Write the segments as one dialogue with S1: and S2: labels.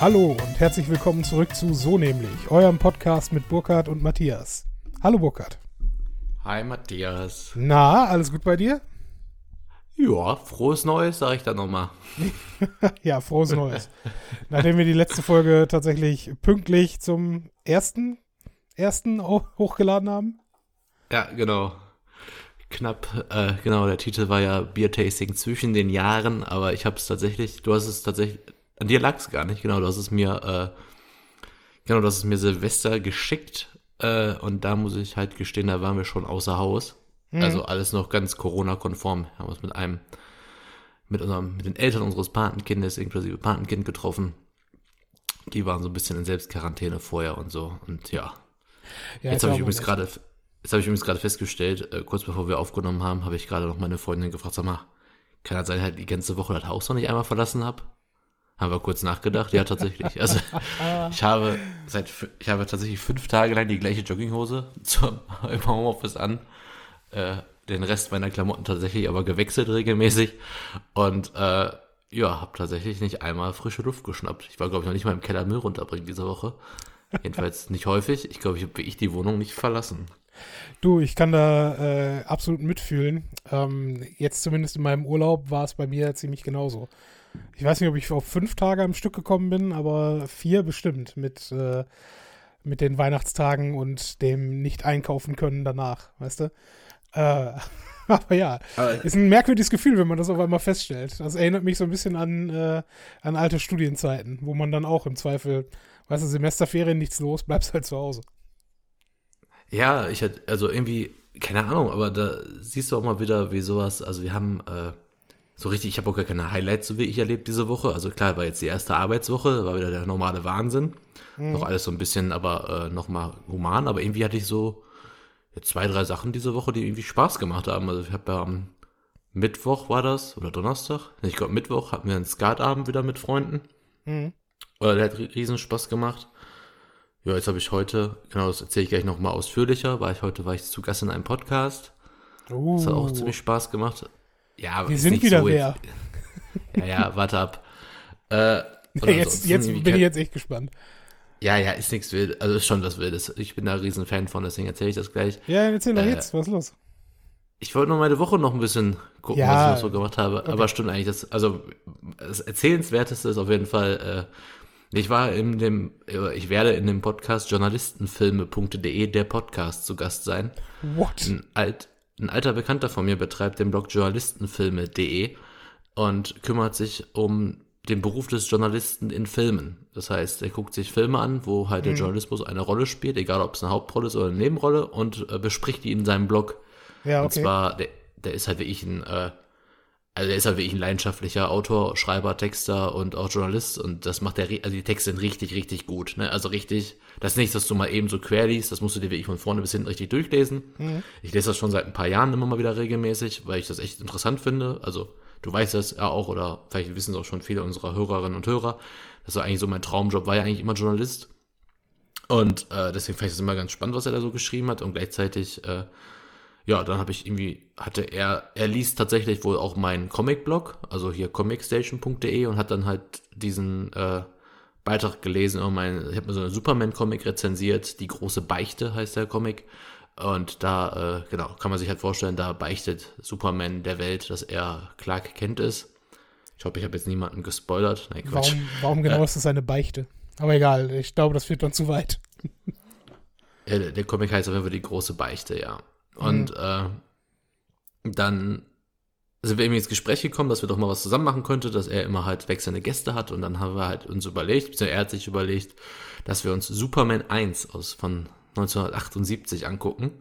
S1: Hallo und herzlich willkommen zurück zu So nämlich, eurem Podcast mit Burkhard und Matthias. Hallo Burkhard.
S2: Hi Matthias.
S1: Na, alles gut bei dir?
S2: Ja, frohes Neues, sage ich dann nochmal.
S1: ja, frohes Neues. Nachdem wir die letzte Folge tatsächlich pünktlich zum ersten, ersten hochgeladen haben.
S2: Ja, genau. Knapp, äh, genau, der Titel war ja Beer Tasting zwischen den Jahren, aber ich habe es tatsächlich, du hast es tatsächlich, an dir lag es gar nicht, genau, du hast es mir, äh, genau, du hast es mir Silvester geschickt äh, und da muss ich halt gestehen, da waren wir schon außer Haus. Mhm. Also alles noch ganz Corona-konform. Haben uns mit einem, mit unserem, mit den Eltern unseres Patenkindes, inklusive Patenkind getroffen. Die waren so ein bisschen in Selbstquarantäne vorher und so. Und ja. ja jetzt habe ich übrigens gerade, jetzt habe ich übrigens gerade festgestellt, äh, kurz bevor wir aufgenommen haben, habe ich gerade noch meine Freundin gefragt, sag mal, kann das sein, halt die ganze Woche das Haus noch nicht einmal verlassen habe? Haben wir kurz nachgedacht, ja tatsächlich. Also ich habe seit ich habe tatsächlich fünf Tage lang die gleiche Jogginghose zum, im Homeoffice an äh, den Rest meiner Klamotten tatsächlich aber gewechselt regelmäßig und äh, ja, habe tatsächlich nicht einmal frische Luft geschnappt. Ich war, glaube ich, noch nicht mal im Keller Müll runterbringen diese Woche. Jedenfalls nicht häufig. Ich glaube, ich habe ich die Wohnung nicht verlassen.
S1: Du, ich kann da äh, absolut mitfühlen. Ähm, jetzt zumindest in meinem Urlaub war es bei mir ziemlich genauso. Ich weiß nicht, ob ich auf fünf Tage am Stück gekommen bin, aber vier bestimmt mit, äh, mit den Weihnachtstagen und dem Nicht-Einkaufen können danach, weißt du? Äh, aber ja, aber ist ein merkwürdiges Gefühl, wenn man das auf einmal feststellt. Das erinnert mich so ein bisschen an, äh, an alte Studienzeiten, wo man dann auch im Zweifel, weißt du, Semesterferien nichts los, bleibst halt zu Hause.
S2: Ja, ich hatte, also irgendwie, keine Ahnung, aber da siehst du auch mal wieder, wie sowas, also wir haben äh, so richtig, ich habe auch gar keine Highlights so wie ich erlebt diese Woche. Also klar, war jetzt die erste Arbeitswoche, war wieder der normale Wahnsinn. Mhm. Noch alles so ein bisschen, aber äh, nochmal human, aber irgendwie hatte ich so zwei, drei Sachen diese Woche, die irgendwie Spaß gemacht haben. Also ich habe ja am Mittwoch war das, oder Donnerstag, ich glaube Mittwoch hatten wir einen Skatabend wieder mit Freunden. Mhm. Oder der hat riesen Spaß gemacht. Ja, jetzt habe ich heute, genau, das erzähle ich gleich nochmal ausführlicher, war ich heute, war ich zu Gast in einem Podcast. Uh. Das hat auch ziemlich Spaß gemacht.
S1: Ja, wir sind wieder so wer.
S2: ja, ja, warte ab. Äh,
S1: jetzt jetzt bin ich jetzt echt gespannt.
S2: Ja, ja, ist nichts wild. Also ist schon was Wildes. Ich bin da ein riesen Fan von, deswegen erzähle ich das gleich.
S1: Ja, erzähl doch äh, jetzt, was ist los?
S2: Ich wollte nur meine Woche noch ein bisschen gucken, ja, was ich noch so gemacht habe. Okay. Aber stimmt eigentlich, das, also das Erzählenswerteste ist auf jeden Fall, äh, ich war in dem, ich werde in dem Podcast journalistenfilme.de der Podcast zu Gast sein.
S1: What?
S2: Ein, alt, ein alter Bekannter von mir betreibt den Blog journalistenfilme.de und kümmert sich um den Beruf des Journalisten in Filmen. Das heißt, er guckt sich Filme an, wo halt der mhm. Journalismus eine Rolle spielt, egal ob es eine Hauptrolle ist oder eine Nebenrolle, und äh, bespricht die in seinem Blog. Ja, okay. Und zwar, der, der ist halt wirklich ein, äh, also der ist halt wirklich ein leidenschaftlicher Autor, Schreiber, Texter und auch Journalist und das macht der, also die Texte sind richtig, richtig gut, ne? Also richtig, das ist nichts, was du mal eben so quer liest, das musst du dir wirklich von vorne bis hinten richtig durchlesen. Mhm. Ich lese das schon seit ein paar Jahren immer mal wieder regelmäßig, weil ich das echt interessant finde. Also Du weißt das ja auch, oder vielleicht wissen es auch schon viele unserer Hörerinnen und Hörer. Das war eigentlich so mein Traumjob, war ja eigentlich immer Journalist. Und äh, deswegen fand ich es immer ganz spannend, was er da so geschrieben hat. Und gleichzeitig, äh, ja, dann habe ich irgendwie, hatte er, er liest tatsächlich wohl auch meinen Comic-Blog, also hier comicstation.de und hat dann halt diesen äh, Beitrag gelesen. Und mein, ich habe mir so eine Superman-Comic rezensiert, die große Beichte heißt der Comic. Und da, äh, genau, kann man sich halt vorstellen, da beichtet Superman der Welt, dass er Clark Kent ist. Ich hoffe, ich habe jetzt niemanden gespoilert.
S1: Nein, Quatsch. Warum, warum genau äh, ist das eine Beichte? Aber egal, ich glaube, das führt dann zu weit.
S2: der, Comic heißt auf jeden Fall die große Beichte, ja. Und mhm. äh, dann sind wir eben ins Gespräch gekommen, dass wir doch mal was zusammen machen könnten, dass er immer halt wechselnde Gäste hat und dann haben wir halt uns überlegt, er hat sich überlegt, dass wir uns Superman 1 aus von 1978 angucken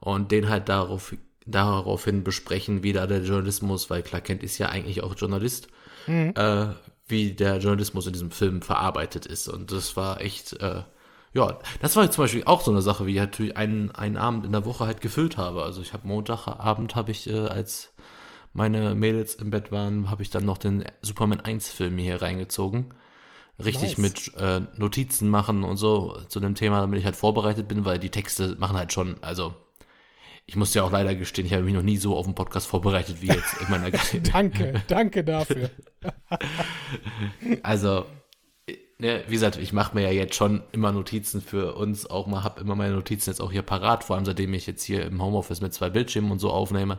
S2: und den halt darauf, daraufhin besprechen, wie da der Journalismus, weil Clark Kent ist ja eigentlich auch Journalist, mhm. äh, wie der Journalismus in diesem Film verarbeitet ist. Und das war echt, äh, ja, das war zum Beispiel auch so eine Sache, wie ich natürlich einen, einen Abend in der Woche halt gefüllt habe. Also ich habe Montagabend habe ich, äh, als meine Mädels im Bett waren, habe ich dann noch den Superman 1 Film hier reingezogen richtig nice. mit äh, Notizen machen und so zu dem Thema, damit ich halt vorbereitet bin, weil die Texte machen halt schon, also ich muss ja auch leider gestehen, ich habe mich noch nie so auf einen Podcast vorbereitet wie jetzt in meiner
S1: Danke, danke dafür.
S2: also ja, wie gesagt, ich mache mir ja jetzt schon immer Notizen für uns, auch mal, habe immer meine Notizen jetzt auch hier parat, vor allem seitdem ich jetzt hier im Homeoffice mit zwei Bildschirmen und so aufnehme.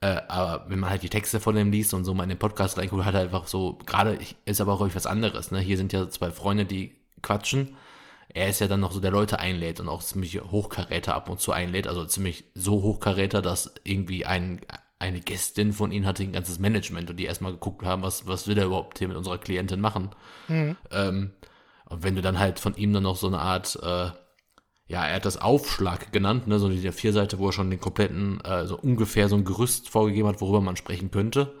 S2: Äh, aber wenn man halt die Texte von dem liest und so mal in den Podcast reinguckt, hat er einfach so, gerade ist aber auch ruhig was anderes. Ne? Hier sind ja zwei Freunde, die quatschen. Er ist ja dann noch so, der Leute einlädt und auch ziemlich Hochkaräter ab und zu einlädt, also ziemlich so Hochkaräter, dass irgendwie ein, eine Gästin von ihnen hatte ein ganzes Management und die erstmal geguckt haben, was, was will er überhaupt hier mit unserer Klientin machen. Mhm. Ähm, und wenn du dann halt von ihm dann noch so eine Art, äh, ja, er hat das Aufschlag genannt, ne, so die Vierseite, wo er schon den kompletten, äh, so ungefähr so ein Gerüst vorgegeben hat, worüber man sprechen könnte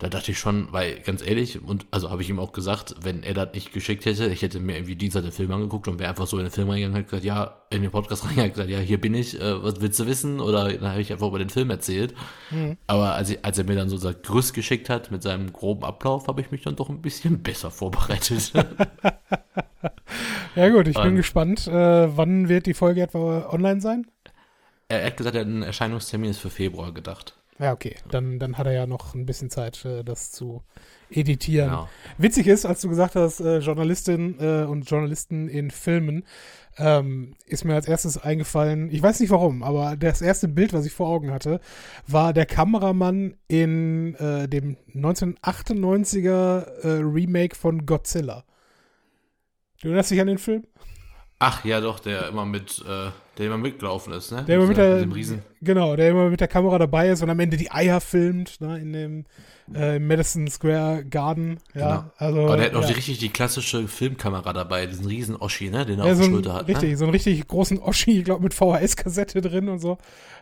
S2: da dachte ich schon, weil ganz ehrlich, und also habe ich ihm auch gesagt, wenn er das nicht geschickt hätte, ich hätte mir irgendwie Dienstag den Film angeguckt und wäre einfach so in den Film reingegangen und gesagt, ja, in den Podcast reingegangen gesagt, ja, hier bin ich, äh, was willst du wissen? Oder dann habe ich einfach über den Film erzählt. Mhm. Aber als, ich, als er mir dann so sein Grüß geschickt hat mit seinem groben Ablauf, habe ich mich dann doch ein bisschen besser vorbereitet.
S1: ja gut, ich bin gespannt. Äh, wann wird die Folge etwa online sein?
S2: Er hat gesagt, er hat einen Erscheinungstermin ist für Februar gedacht.
S1: Ja, okay. Dann, dann hat er ja noch ein bisschen Zeit, äh, das zu editieren. Genau. Witzig ist, als du gesagt hast, äh, Journalistin äh, und Journalisten in Filmen, ähm, ist mir als erstes eingefallen, ich weiß nicht warum, aber das erste Bild, was ich vor Augen hatte, war der Kameramann in äh, dem 1998er äh, Remake von Godzilla. Du erinnerst dich an den Film?
S2: Ach ja, doch, der immer mit, äh, der immer mitgelaufen ist, ne?
S1: Der immer mit, der, mit dem Riesen. Genau, der immer mit der Kamera dabei ist und am Ende die Eier filmt, ne, in dem äh, Madison Square Garden. Ja, genau. also,
S2: Aber der hat noch
S1: ja.
S2: die, richtig die klassische Filmkamera dabei, diesen riesen Oschi, ne, den er
S1: ja,
S2: auf
S1: so
S2: der Schulter hat.
S1: Ne? Richtig,
S2: ne?
S1: so einen richtig großen Oschi, ich glaube mit VHS-Kassette drin und so.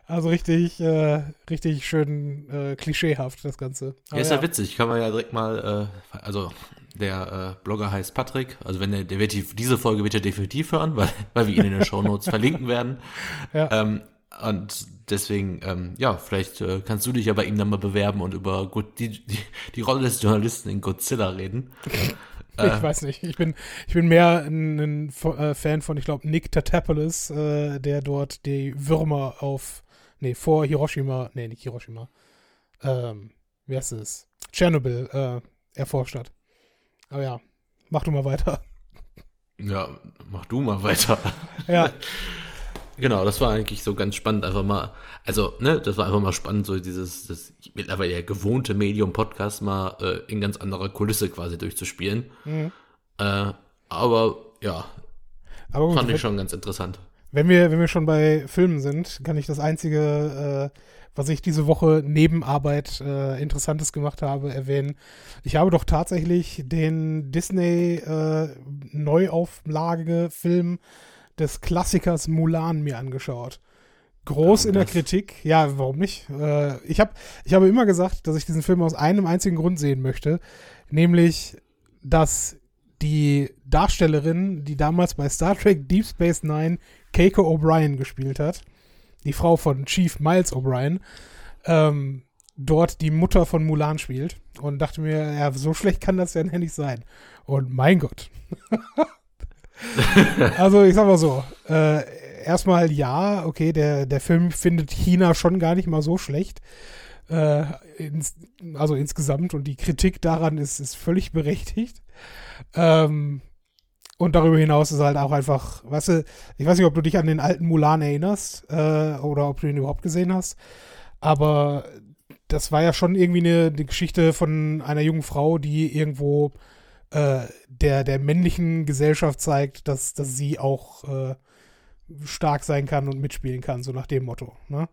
S1: Also richtig, äh, richtig schön äh, klischeehaft, das Ganze.
S2: Aber ja, ist ja, witzig, kann man ja direkt mal, äh, also der äh, Blogger heißt Patrick. Also wenn der, der wird die, diese Folge wird er definitiv hören, weil, weil wir ihn in den Show Notes verlinken werden. Ja. Ähm, und deswegen, ähm, ja, vielleicht äh, kannst du dich ja bei ihm dann mal bewerben und über die, die, die Rolle des Journalisten in Godzilla reden.
S1: ich äh, weiß nicht. Ich bin, ich bin mehr ein, ein äh, Fan von, ich glaube, Nick Tatapoulos, äh, der dort die Würmer auf, nee, vor Hiroshima, nee, nicht Hiroshima, ähm, wie heißt es? Tschernobyl äh, erforscht hat. Aber ja, mach du mal weiter.
S2: Ja, mach du mal weiter.
S1: Ja.
S2: genau, das war eigentlich so ganz spannend, einfach mal, also, ne, das war einfach mal spannend, so dieses, das mittlerweile ja gewohnte Medium-Podcast mal äh, in ganz anderer Kulisse quasi durchzuspielen. Mhm. Äh, aber ja, aber gut, fand ich schon ganz interessant.
S1: Wenn wir, wenn wir schon bei Filmen sind, kann ich das einzige äh, was ich diese Woche neben Arbeit äh, Interessantes gemacht habe, erwähnen. Ich habe doch tatsächlich den Disney äh, Neuauflage-Film des Klassikers Mulan mir angeschaut. Groß in der Kritik. Ja, warum nicht? Äh, ich, hab, ich habe immer gesagt, dass ich diesen Film aus einem einzigen Grund sehen möchte, nämlich, dass die Darstellerin, die damals bei Star Trek Deep Space Nine Keiko O'Brien gespielt hat, die Frau von Chief Miles O'Brien, ähm, dort die Mutter von Mulan spielt. Und dachte mir, ja, so schlecht kann das ja nicht sein. Und mein Gott. also ich sag mal so, äh, erstmal ja, okay, der, der Film findet China schon gar nicht mal so schlecht. Äh, ins, also insgesamt und die Kritik daran ist, ist völlig berechtigt. Ähm, und darüber hinaus ist halt auch einfach, weißt du, ich weiß nicht, ob du dich an den alten Mulan erinnerst äh, oder ob du ihn überhaupt gesehen hast, aber das war ja schon irgendwie eine, eine Geschichte von einer jungen Frau, die irgendwo äh, der, der männlichen Gesellschaft zeigt, dass, dass sie auch äh, stark sein kann und mitspielen kann, so nach dem Motto. Ne?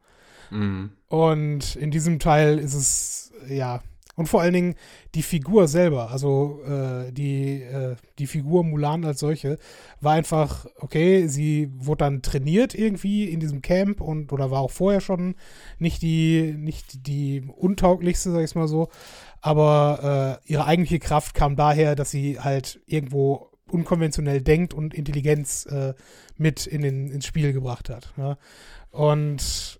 S1: Mhm. Und in diesem Teil ist es, ja, und vor allen Dingen die Figur selber, also äh, die, äh, die Figur Mulan als solche, war einfach, okay, sie wurde dann trainiert irgendwie in diesem Camp und oder war auch vorher schon nicht die, nicht die untauglichste, sag ich mal so. Aber äh, ihre eigentliche Kraft kam daher, dass sie halt irgendwo unkonventionell denkt und Intelligenz äh, mit in den, ins Spiel gebracht hat. Ne? Und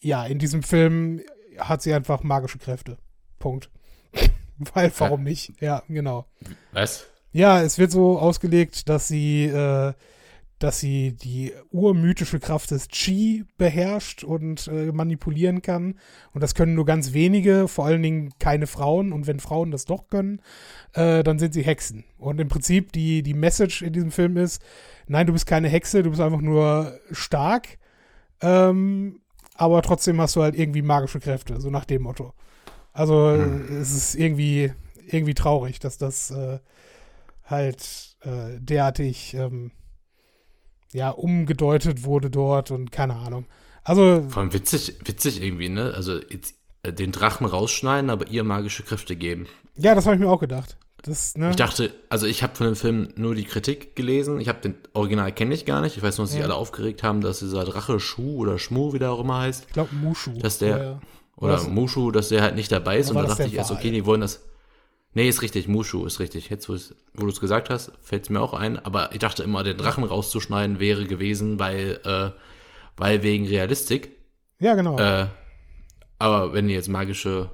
S1: ja, in diesem Film hat sie einfach magische Kräfte. Punkt. Weil, warum nicht? Ja, genau.
S2: Was?
S1: Ja, es wird so ausgelegt, dass sie äh, dass sie die urmythische Kraft des Chi beherrscht und äh, manipulieren kann. Und das können nur ganz wenige, vor allen Dingen keine Frauen. Und wenn Frauen das doch können, äh, dann sind sie Hexen. Und im Prinzip die, die Message in diesem Film ist, nein, du bist keine Hexe, du bist einfach nur stark. Ähm, aber trotzdem hast du halt irgendwie magische Kräfte, so nach dem Motto. Also hm. es ist irgendwie, irgendwie traurig, dass das äh, halt äh, derartig ähm, ja, umgedeutet wurde dort und keine Ahnung. Also.
S2: Vor allem witzig, witzig irgendwie, ne? Also jetzt, äh, den Drachen rausschneiden, aber ihr magische Kräfte geben.
S1: Ja, das habe ich mir auch gedacht. Das, ne?
S2: Ich dachte, also ich habe von dem Film nur die Kritik gelesen. Ich habe den Original kenne ich gar nicht. Ich weiß nur, dass sich alle aufgeregt haben, dass dieser Drache Schuh oder Schmu, wie der auch immer heißt.
S1: Ich glaube Mushu.
S2: Dass der, ja, oder das, Mushu, dass der halt nicht dabei ist. Und da dachte ich erst, okay, die wollen das. Nee, ist richtig, Mushu ist richtig. Jetzt, wo, wo du es gesagt hast, fällt es mir auch ein. Aber ich dachte immer, den Drachen rauszuschneiden wäre gewesen, weil, äh, weil wegen Realistik.
S1: Ja, genau.
S2: Äh, aber wenn die jetzt magische,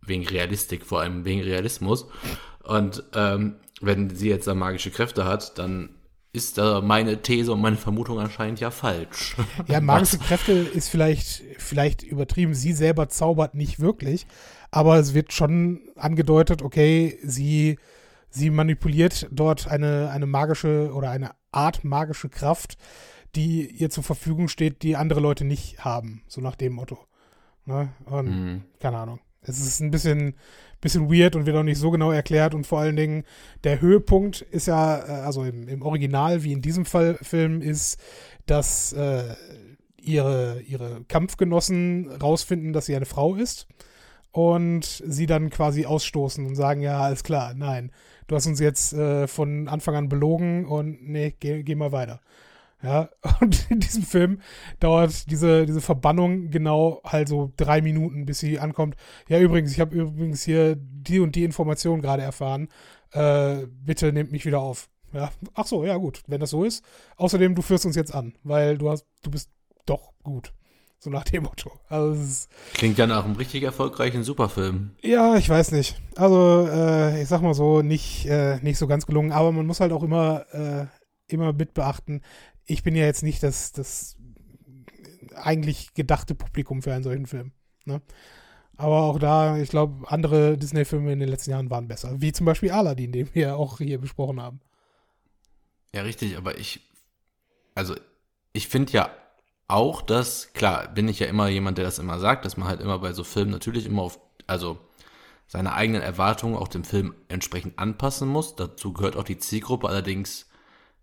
S2: wegen Realistik, vor allem wegen Realismus, und ähm, wenn sie jetzt da magische Kräfte hat, dann ist da meine These und meine Vermutung anscheinend ja falsch.
S1: Ja, magische Kräfte ist vielleicht, vielleicht übertrieben. Sie selber zaubert nicht wirklich, aber es wird schon angedeutet, okay, sie, sie manipuliert dort eine, eine magische oder eine Art magische Kraft, die ihr zur Verfügung steht, die andere Leute nicht haben, so nach dem Motto. Ne? Und mhm. keine Ahnung. Es ist ein bisschen, bisschen weird und wird auch nicht so genau erklärt und vor allen Dingen der Höhepunkt ist ja, äh, also im, im Original wie in diesem Fall Film ist, dass äh, ihre, ihre Kampfgenossen rausfinden, dass sie eine Frau ist und sie dann quasi ausstoßen und sagen, ja, alles klar, nein, du hast uns jetzt äh, von Anfang an belogen und nee, geh, geh mal weiter. Ja, und in diesem Film dauert diese, diese Verbannung genau halt so drei Minuten, bis sie ankommt. Ja, übrigens, ich habe übrigens hier die und die Information gerade erfahren. Äh, bitte nehmt mich wieder auf. Ja, ach so, ja gut, wenn das so ist. Außerdem, du führst uns jetzt an, weil du hast, du bist doch gut. So nach dem Motto. Also
S2: Klingt ja nach einem richtig erfolgreichen Superfilm.
S1: Ja, ich weiß nicht. Also, äh, ich sag mal so, nicht, äh, nicht so ganz gelungen, aber man muss halt auch immer, äh, immer mit beachten, ich bin ja jetzt nicht das, das eigentlich gedachte Publikum für einen solchen Film. Ne? Aber auch da, ich glaube, andere Disney-Filme in den letzten Jahren waren besser. Wie zum Beispiel Aladdin, den wir auch hier besprochen haben.
S2: Ja, richtig, aber ich, also ich finde ja auch dass, klar, bin ich ja immer jemand, der das immer sagt, dass man halt immer bei so Filmen natürlich immer auf, also seine eigenen Erwartungen auch dem Film entsprechend anpassen muss. Dazu gehört auch die Zielgruppe. Allerdings,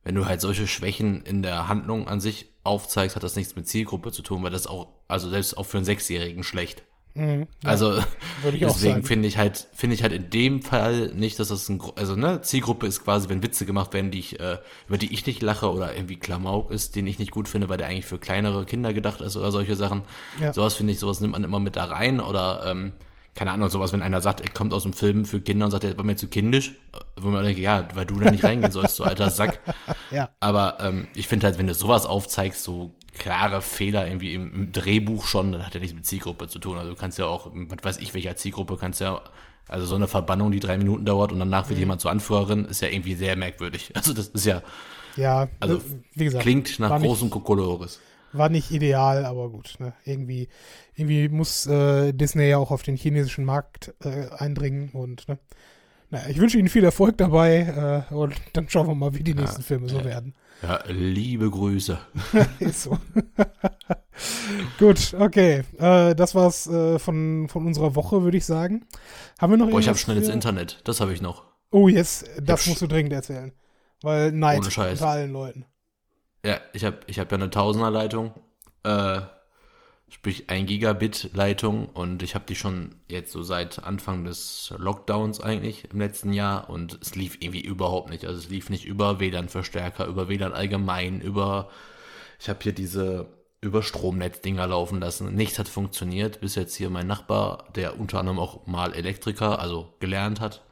S2: wenn du halt solche Schwächen in der Handlung an sich aufzeigst, hat das nichts mit Zielgruppe zu tun, weil das auch, also selbst auch für einen Sechsjährigen schlecht. Mhm, ja, also deswegen finde ich halt, finde ich halt in dem Fall nicht, dass das ein, also ne, Zielgruppe ist quasi, wenn Witze gemacht werden, die ich, äh, über die ich nicht lache oder irgendwie Klamauk ist, den ich nicht gut finde, weil der eigentlich für kleinere Kinder gedacht ist oder solche Sachen. Ja. Sowas finde ich, sowas nimmt man immer mit da rein oder ähm, keine Ahnung, sowas, wenn einer sagt, er kommt aus einem Film für Kinder und sagt, er war mir zu kindisch, wo man denkt, ja, weil du da nicht reingehen sollst, so alter Sack. ja. Aber ähm, ich finde halt, wenn du sowas aufzeigst, so klare Fehler irgendwie im, im, Drehbuch schon, dann hat ja nichts mit Zielgruppe zu tun. Also du kannst ja auch, was weiß ich, welcher Zielgruppe kannst ja, also so eine Verbannung, die drei Minuten dauert und danach wird mhm. jemand zur Anführerin, ist ja irgendwie sehr merkwürdig. Also das ist ja,
S1: ja,
S2: also wie gesagt, klingt nach großem Kokolores.
S1: War nicht ideal, aber gut. Ne? Irgendwie, irgendwie muss äh, Disney ja auch auf den chinesischen Markt äh, eindringen und ne? naja, ich wünsche Ihnen viel Erfolg dabei äh, und dann schauen wir mal, wie die nächsten ja, Filme so werden.
S2: Ja, liebe Grüße.
S1: Ist so. Gut, okay. Äh, das war's äh, von, von unserer Woche, würde ich sagen. Haben wir noch
S2: Boah, ich habe schnell ins Internet. Das habe ich noch.
S1: Oh, yes. Das musst du dringend erzählen. Weil Neid unter allen Leuten.
S2: Ja, ich habe ich hab ja eine Tausenderleitung. Äh, sprich ein Gigabit Leitung und ich habe die schon jetzt so seit Anfang des Lockdowns eigentlich im letzten Jahr und es lief irgendwie überhaupt nicht. Also es lief nicht über WLAN-Verstärker, über WLAN allgemein, über ich habe hier diese über Stromnetzdinger laufen lassen. Nichts hat funktioniert, bis jetzt hier mein Nachbar, der unter anderem auch mal Elektriker, also gelernt hat,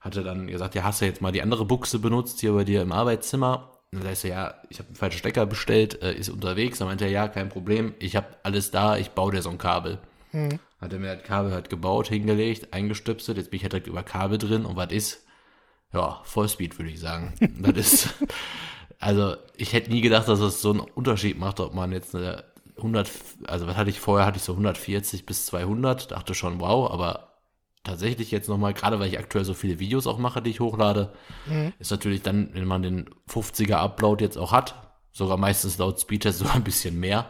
S2: hatte dann gesagt, ja, hast du jetzt mal die andere Buchse benutzt hier bei dir im Arbeitszimmer dann sagst du, ja, ich habe einen falschen Stecker bestellt, äh, ist unterwegs. Dann meinte er, ja, kein Problem, ich habe alles da, ich baue dir so ein Kabel. Mhm. Hat er mir das Kabel halt gebaut, hingelegt, eingestöpselt, jetzt bin ich halt direkt über Kabel drin und was ist? Ja, Vollspeed würde ich sagen. das ist, Also, ich hätte nie gedacht, dass es so einen Unterschied macht, ob man jetzt eine 100, also was hatte ich vorher, hatte ich so 140 bis 200, dachte schon, wow, aber tatsächlich jetzt nochmal, gerade weil ich aktuell so viele Videos auch mache, die ich hochlade, mhm. ist natürlich dann, wenn man den 50er Upload jetzt auch hat, sogar meistens laut Speedtest sogar ein bisschen mehr,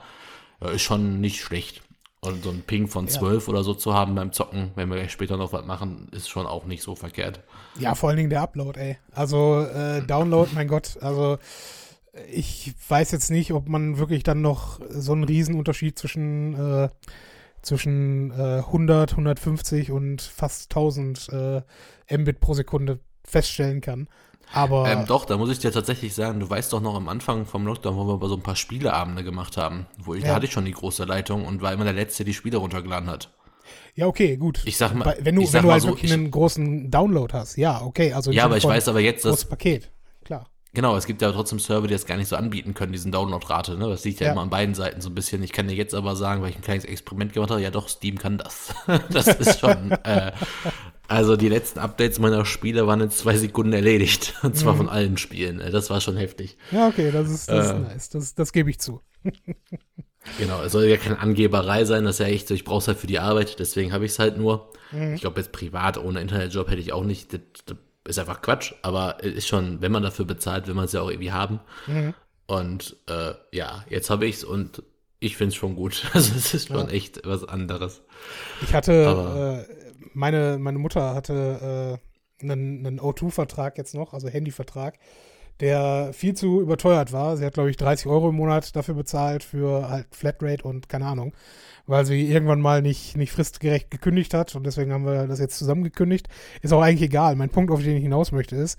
S2: ist schon nicht schlecht. Und so ein Ping von 12 ja. oder so zu haben beim Zocken, wenn wir später noch was machen, ist schon auch nicht so verkehrt.
S1: Ja, vor allen Dingen der Upload, ey. Also äh, Download, mein Gott, also ich weiß jetzt nicht, ob man wirklich dann noch so einen Riesenunterschied zwischen, äh, zwischen äh, 100, 150 und fast 1000 äh, Mbit pro Sekunde feststellen kann. Aber
S2: ähm, doch, da muss ich dir tatsächlich sagen, du weißt doch noch am Anfang vom Lockdown, wo wir so ein paar Spieleabende gemacht haben, wo ich, ja. da hatte ich schon die große Leitung und war immer der Letzte, der die Spiele runtergeladen hat.
S1: Ja, okay, gut.
S2: Ich sag mal,
S1: wenn du,
S2: wenn
S1: du halt so, wirklich einen großen Download hast, ja, okay. Also
S2: ja, aber ich weiß aber jetzt,
S1: dass. Paket.
S2: Genau, es gibt ja trotzdem Server, die das gar nicht so anbieten können, diesen Download-Rate. Ne? Das liegt ja, ja, immer an beiden Seiten so ein bisschen. Ich kann dir jetzt aber sagen, weil ich ein kleines Experiment gemacht habe, ja doch, Steam kann das. das ist schon. äh, also die letzten Updates meiner Spiele waren in zwei Sekunden erledigt. Und zwar mhm. von allen Spielen. Das war schon heftig.
S1: Ja, okay, das ist, das äh, ist nice. Das, das gebe ich zu.
S2: genau, es soll ja keine Angeberei sein, das ist ja echt so, ich brauche es halt für die Arbeit, deswegen habe ich es halt nur. Mhm. Ich glaube, jetzt privat ohne Internetjob hätte ich auch nicht. Das, das ist einfach Quatsch, aber ist schon, wenn man dafür bezahlt, will man es ja auch irgendwie haben. Mhm. Und äh, ja, jetzt habe ich es und ich finde es schon gut. Also es ist schon ja. echt was anderes.
S1: Ich hatte, äh, meine, meine Mutter hatte äh, einen, einen O2-Vertrag jetzt noch, also Handyvertrag, der viel zu überteuert war. Sie hat, glaube ich, 30 Euro im Monat dafür bezahlt für halt Flatrate und keine Ahnung weil sie irgendwann mal nicht, nicht fristgerecht gekündigt hat und deswegen haben wir das jetzt zusammen gekündigt. Ist auch eigentlich egal. Mein Punkt, auf den ich hinaus möchte, ist,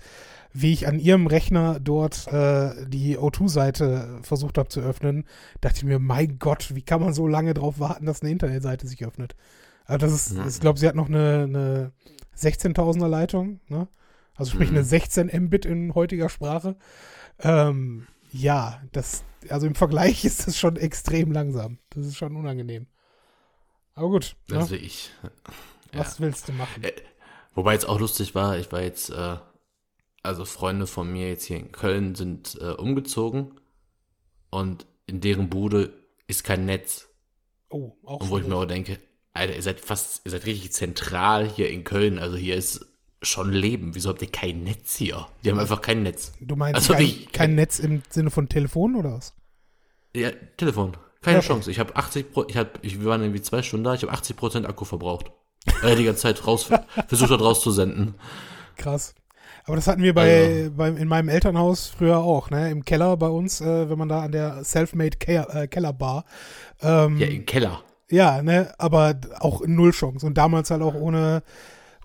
S1: wie ich an ihrem Rechner dort äh, die O2-Seite versucht habe zu öffnen, dachte ich mir, mein Gott, wie kann man so lange darauf warten, dass eine Internetseite sich öffnet? Also das ist, ja. ich glaube, sie hat noch eine, eine 16.000er Leitung, ne? Also sprich mhm. eine 16 Mbit in heutiger Sprache. Ähm, ja, das, also im Vergleich ist das schon extrem langsam. Das ist schon unangenehm. Aber gut.
S2: Also ja. ich.
S1: Was willst du machen? Äh,
S2: wobei jetzt auch lustig war, ich war jetzt, äh, also Freunde von mir jetzt hier in Köln sind äh, umgezogen und in deren Bude ist kein Netz.
S1: Oh, auch
S2: Und wo ich mir auch denke, Alter, ihr seid fast, ihr seid richtig zentral hier in Köln. Also hier ist schon Leben. Wieso habt ihr kein Netz hier? Die haben einfach kein Netz.
S1: Du meinst also kein, ich, kein Netz im Sinne von Telefon oder was?
S2: Ja, Telefon. Keine ja, Chance. Ich habe 80 Pro, ich hab, ich, wir waren irgendwie zwei Stunden da, ich habe 80 Prozent Akku verbraucht. Äh, die ganze Zeit raus, versucht hat rauszusenden.
S1: Krass. Aber das hatten wir bei, also. beim, in meinem Elternhaus früher auch, ne? Im Keller bei uns, äh, wenn man da an der Selfmade Keller, äh, Kellerbar.
S2: Ähm, ja, im Keller.
S1: Ja, ne, aber auch null Chance. Und damals halt auch ohne,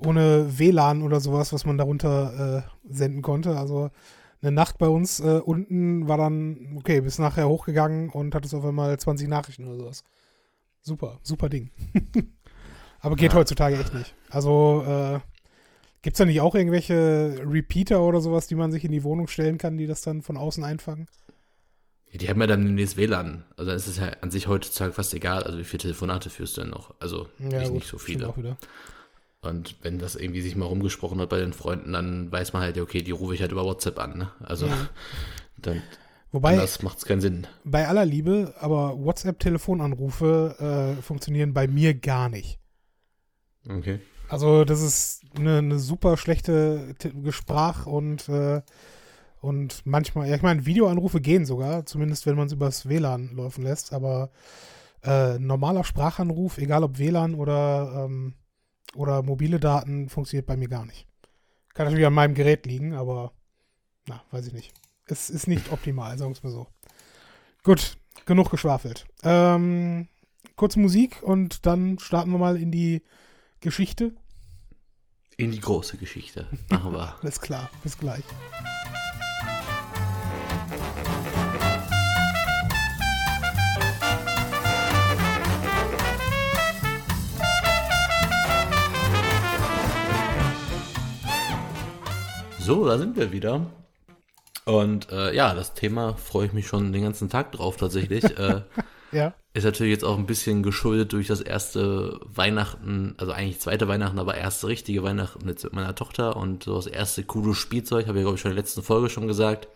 S1: ohne WLAN oder sowas, was man darunter äh, senden konnte. Also eine Nacht bei uns äh, unten war dann, okay, bis nachher hochgegangen und hat es auf einmal 20 Nachrichten oder sowas. Super, super Ding. Aber geht ja. heutzutage echt nicht. Also, äh, gibt es da nicht auch irgendwelche Repeater oder sowas, die man sich in die Wohnung stellen kann, die das dann von außen einfangen?
S2: Ja, die haben ja dann demnächst WLAN. Also dann ist es ja an sich heutzutage fast egal, also wie viele Telefonate führst du denn noch? Also ja, nicht, gut, nicht so viele. Auch wieder. Und wenn das irgendwie sich mal rumgesprochen hat bei den Freunden, dann weiß man halt, okay, die rufe ich halt über WhatsApp an. Ne? Also ja. dann
S1: Wobei,
S2: das macht es keinen Sinn.
S1: Bei aller Liebe, aber WhatsApp-Telefonanrufe äh, funktionieren bei mir gar nicht.
S2: Okay.
S1: Also das ist eine, eine super schlechte Sprach- und, äh, und manchmal, ja ich meine, Videoanrufe gehen sogar, zumindest wenn man es übers WLAN laufen lässt, aber äh, normaler Sprachanruf, egal ob WLAN oder ähm, oder mobile Daten funktioniert bei mir gar nicht. Kann natürlich an meinem Gerät liegen, aber na, weiß ich nicht. Es ist nicht optimal, sagen wir es mal so. Gut, genug geschwafelt. Ähm, kurze Musik und dann starten wir mal in die Geschichte.
S2: In die große Geschichte. Machen wir.
S1: Alles klar, bis gleich.
S2: So, da sind wir wieder. Und äh, ja, das Thema freue ich mich schon den ganzen Tag drauf tatsächlich. äh,
S1: Ja.
S2: Ist natürlich jetzt auch ein bisschen geschuldet durch das erste Weihnachten, also eigentlich zweite Weihnachten, aber erste richtige Weihnachten jetzt mit meiner Tochter und so das erste coole Spielzeug, habe ich glaube ich schon in der letzten Folge schon gesagt.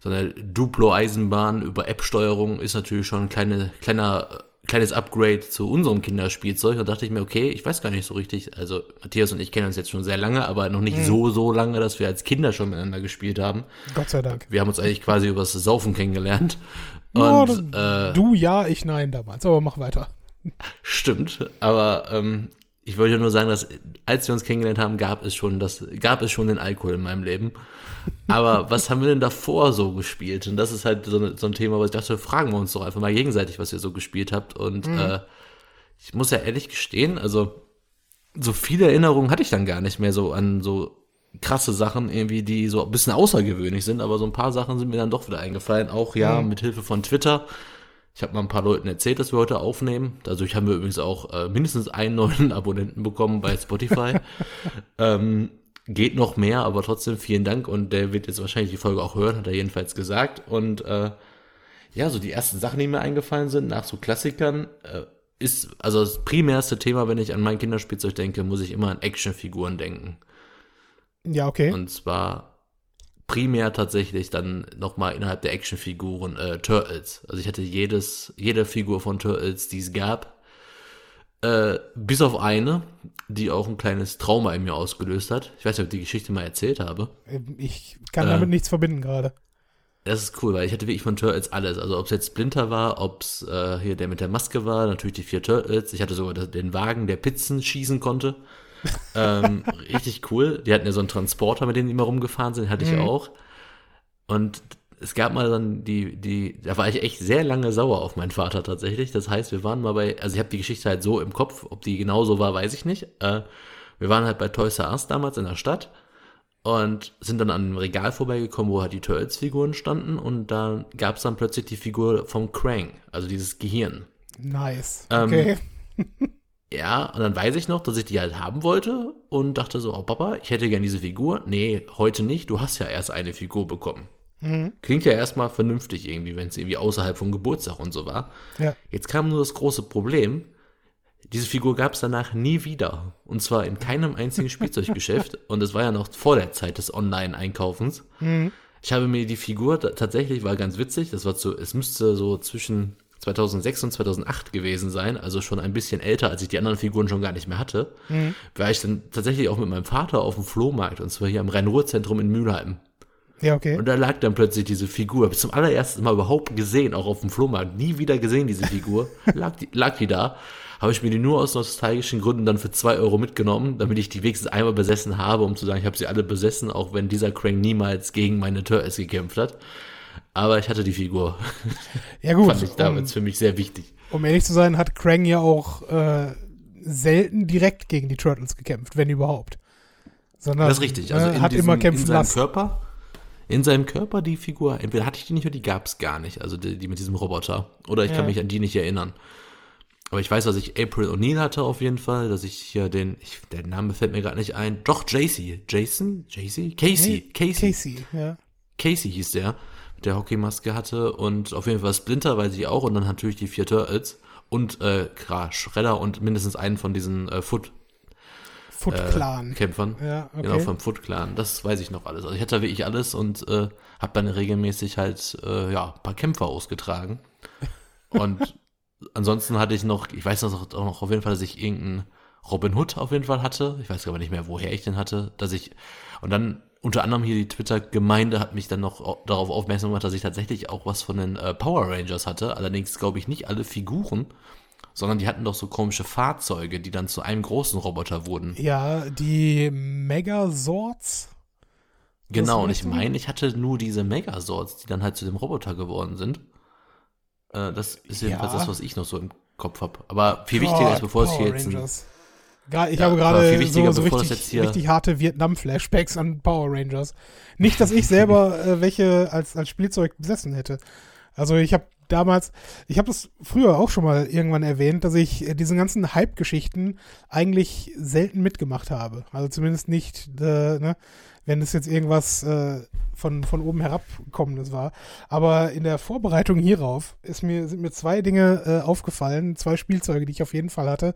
S2: So eine Duplo-Eisenbahn über App-Steuerung ist natürlich schon ein kleine, kleiner, kleines Upgrade zu unserem Kinderspielzeug. Da dachte ich mir, okay, ich weiß gar nicht so richtig. Also Matthias und ich kennen uns jetzt schon sehr lange, aber noch nicht so, so lange, dass wir als Kinder schon miteinander gespielt haben.
S1: Gott sei Dank.
S2: Wir haben uns eigentlich quasi übers Saufen kennengelernt. Und
S1: das-
S2: äh,
S1: du ja, ich nein damals. Aber mach weiter.
S2: Stimmt, aber ähm, ich wollte nur sagen, dass als wir uns kennengelernt haben, gab es schon das, gab es schon den Alkohol in meinem Leben. Aber was haben wir denn davor so gespielt? Und das ist halt so, eine, so ein Thema, wo ich dachte, fragen wir uns doch einfach mal gegenseitig, was ihr so gespielt habt. Und äh, ich muss ja ehrlich gestehen, also so viele Erinnerungen hatte ich dann gar nicht mehr so an so krasse Sachen irgendwie, die so ein bisschen außergewöhnlich sind, aber so ein paar Sachen sind mir dann doch wieder eingefallen. Auch ja, mit Hilfe von Twitter. Ich habe mal ein paar Leuten erzählt, dass wir heute aufnehmen. Dadurch haben wir übrigens auch äh, mindestens einen neuen Abonnenten bekommen bei Spotify. ähm, geht noch mehr, aber trotzdem vielen Dank und der wird jetzt wahrscheinlich die Folge auch hören, hat er jedenfalls gesagt. Und äh, ja, so die ersten Sachen, die mir eingefallen sind, nach so Klassikern, äh, ist, also das primärste Thema, wenn ich an mein Kinderspielzeug denke, muss ich immer an Actionfiguren denken.
S1: Ja, okay.
S2: Und zwar primär tatsächlich dann nochmal innerhalb der Actionfiguren äh, Turtles. Also ich hatte jedes, jede Figur von Turtles, die es gab, äh, bis auf eine, die auch ein kleines Trauma in mir ausgelöst hat. Ich weiß nicht, ob ich die Geschichte mal erzählt habe.
S1: Ich kann
S2: Äh.
S1: damit nichts verbinden gerade.
S2: Das ist cool, weil ich hatte wirklich von Turtles alles. Also ob es jetzt Splinter war, ob es äh, hier der mit der Maske war, natürlich die vier Turtles. Ich hatte sogar den Wagen, der Pizzen schießen konnte. Ähm, richtig cool. Die hatten ja so einen Transporter, mit dem die immer rumgefahren sind, hatte ich auch. Und es gab mal dann die, die, da war ich echt sehr lange sauer auf meinen Vater tatsächlich. Das heißt, wir waren mal bei, also ich habe die Geschichte halt so im Kopf, ob die genau so war, weiß ich nicht. Äh, wir waren halt bei Toys R Us damals in der Stadt und sind dann an einem Regal vorbeigekommen, wo halt die Turtles-Figuren standen und da gab es dann plötzlich die Figur vom Krang, also dieses Gehirn.
S1: Nice.
S2: Ähm,
S1: Okay.
S2: Ja, und dann weiß ich noch, dass ich die halt haben wollte und dachte so, oh Papa, ich hätte gern diese Figur. Nee, heute nicht, du hast ja erst eine Figur bekommen. Klingt ja erstmal vernünftig irgendwie, wenn es irgendwie außerhalb vom Geburtstag und so war.
S1: Ja.
S2: Jetzt kam nur das große Problem, diese Figur gab es danach nie wieder. Und zwar in keinem einzigen Spielzeuggeschäft. Und es war ja noch vor der Zeit des Online-Einkaufens. Ich habe mir die Figur ta- tatsächlich, war ganz witzig, das war zu, es müsste so zwischen 2006 und 2008 gewesen sein, also schon ein bisschen älter, als ich die anderen Figuren schon gar nicht mehr hatte, war ich dann tatsächlich auch mit meinem Vater auf dem Flohmarkt, und zwar hier am Rhein-Ruhr-Zentrum in Mülheim.
S1: Ja, okay.
S2: Und da lag dann plötzlich diese Figur, ich zum allerersten Mal überhaupt gesehen, auch auf dem Flohmarkt, nie wieder gesehen, diese Figur, lag die, lag die da, habe ich mir die nur aus nostalgischen Gründen dann für zwei Euro mitgenommen, damit ich die wenigstens einmal besessen habe, um zu sagen, ich habe sie alle besessen, auch wenn dieser Krang niemals gegen meine Turtles gekämpft hat. Aber ich hatte die Figur,
S1: Ja, gut.
S2: fand ich damals für mich sehr wichtig.
S1: Um, um ehrlich zu sein, hat Krang ja auch äh, selten direkt gegen die Turtles gekämpft, wenn überhaupt. Sondern
S2: Das ist richtig. Also
S1: äh,
S2: in
S1: hat
S2: diesem,
S1: immer
S2: in
S1: kämpfen
S2: seinem
S1: lassen.
S2: Körper, in seinem Körper die Figur, entweder hatte ich die nicht oder die gab es gar nicht, also die, die mit diesem Roboter. Oder ich
S1: Ja.
S2: kann mich an die nicht erinnern. Aber ich weiß, dass ich April O'Neil hatte auf jeden Fall, dass ich hier den, ich, der Name fällt mir gerade nicht ein. Doch, JC. Jason? JC? Casey. Casey.
S1: Casey, ja.
S2: Casey hieß der, der Hockeymaske hatte und auf jeden Fall Splinter weiß ich auch und dann natürlich die vier Turtles und äh, klar, Shredder und mindestens einen von diesen äh, Foot
S1: Foot
S2: äh,
S1: Clan.
S2: Kämpfern.
S1: Ja, okay.
S2: Genau, vom Foot Clan. Das weiß ich noch alles. Also ich hatte wirklich alles und äh, habe dann regelmäßig halt äh, ja, ein paar Kämpfer ausgetragen. Und ansonsten hatte ich noch, ich weiß noch, auch noch auf jeden Fall, dass ich irgendeinen Robin Hood auf jeden Fall hatte. Ich weiß aber nicht mehr, woher ich den hatte. Dass ich, und dann unter anderem hier die Twitter-Gemeinde hat mich dann noch au- darauf aufmerksam gemacht, dass ich tatsächlich auch was von den äh, Power Rangers hatte. Allerdings glaube ich nicht alle Figuren, sondern die hatten doch so komische Fahrzeuge, die dann zu einem großen Roboter wurden.
S1: Ja, die Megazords.
S2: Genau, und ich meine, ich hatte nur diese Megazords, die dann halt zu dem Roboter geworden sind. Äh, das ist jedenfalls
S1: Ja.
S2: das, was ich noch so im Kopf habe. Aber viel wichtiger ist, bevor es hier jetzt ein,
S1: Rangers. Ich
S2: Ja,
S1: habe gerade so, so richtig, richtig harte Vietnam-Flashbacks an Power Rangers. Nicht, dass ich selber äh, welche als, als Spielzeug besessen hätte. Also ich habe damals, ich habe das früher auch schon mal irgendwann erwähnt, dass ich äh, diese ganzen Hype-Geschichten eigentlich selten mitgemacht habe. Also zumindest nicht, äh, ne, wenn es jetzt irgendwas äh, von, von oben herabkommendes war. Aber in der Vorbereitung hierauf ist mir, sind mir zwei Dinge äh, aufgefallen, zwei Spielzeuge, die ich auf jeden Fall hatte,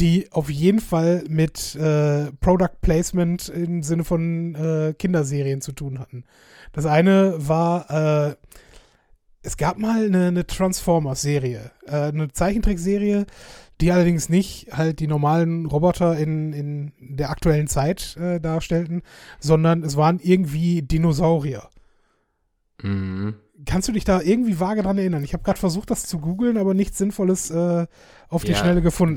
S1: die auf jeden Fall mit äh, Product Placement im Sinne von äh, Kinderserien zu tun hatten. Das eine war, äh, es gab mal eine, eine Transformers-Serie, äh, eine Zeichentrickserie, die allerdings nicht halt die normalen Roboter in, in der aktuellen Zeit äh, darstellten, sondern es waren irgendwie Dinosaurier.
S2: Mhm.
S1: Kannst du dich da irgendwie vage dran erinnern? Ich habe gerade versucht, das zu googeln, aber nichts Sinnvolles äh, auf die
S2: Ja,
S1: Schnelle gefunden.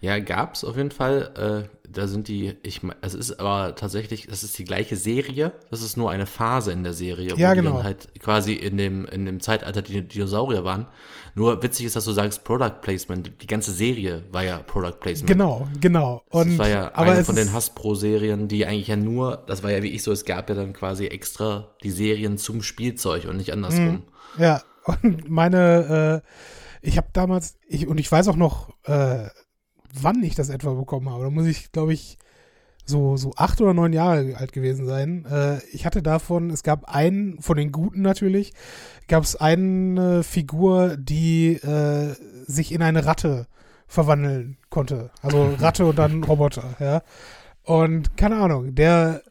S2: Ja, gab's auf jeden Fall. Äh, da sind die, ich es ist aber tatsächlich, das ist die gleiche Serie. Das ist nur eine Phase in der Serie, wo
S1: Ja,
S2: die
S1: genau.
S2: dann halt quasi in dem, in dem Zeitalter die Dinosaurier waren. Nur witzig ist, dass du sagst Product Placement. Die ganze Serie war ja Product Placement.
S1: Genau, genau. Und,
S2: das war ja
S1: aber
S2: eine von den Hasbro-Serien, die eigentlich ja nur, das war ja wie ich so, es gab ja dann quasi extra die Serien zum Spielzeug und nicht andersrum.
S1: Ja, und meine, äh, ich habe damals, ich, und ich weiß auch noch, äh, wann ich das etwa bekommen habe. Da muss ich, glaube ich, so, so acht oder neun Jahre alt gewesen sein. Äh, ich hatte davon, es gab einen, von den Guten natürlich, gab es eine Figur, die äh, sich in eine Ratte verwandeln konnte. Also Ratte und dann Roboter, ja. Und keine Ahnung, der,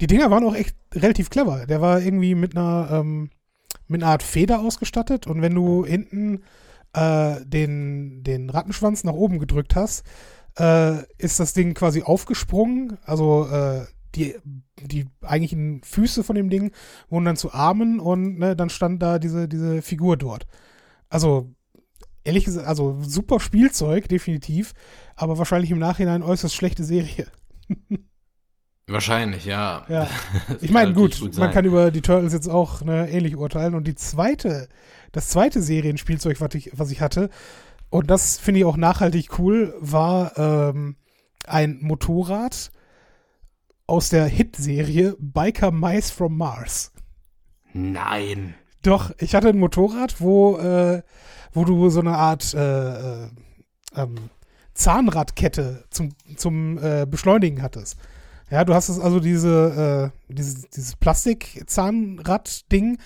S1: die Dinger waren auch echt relativ clever. Der war irgendwie mit einer, ähm, mit einer Art Feder ausgestattet und wenn du hinten äh, den, den Rattenschwanz nach oben gedrückt hast, äh, ist das Ding quasi aufgesprungen. Also äh, die, die eigentlichen Füße von dem Ding wurden dann zu Armen und ne, dann stand da diese, diese Figur dort. Also ehrlich gesagt, also super Spielzeug, definitiv, aber wahrscheinlich im Nachhinein äußerst schlechte Serie.
S2: Wahrscheinlich, ja.
S1: Ja. Ich meine,
S2: natürlich
S1: gut, man kann über die Turtles jetzt auch ne, ähnlich urteilen. Und die zweite, das zweite Serienspielzeug, was ich, was ich hatte, und das finde ich auch nachhaltig cool, war ähm, ein Motorrad aus der Hit-Serie Biker Mice from Mars.
S2: Nein.
S1: Doch, ich hatte ein Motorrad, wo, äh, wo du so eine Art äh, äh, ähm, Zahnradkette zum, zum äh, Beschleunigen hattest. Ja, du hast es also diese, äh, dieses, dieses Plastik-Zahnrad-Ding,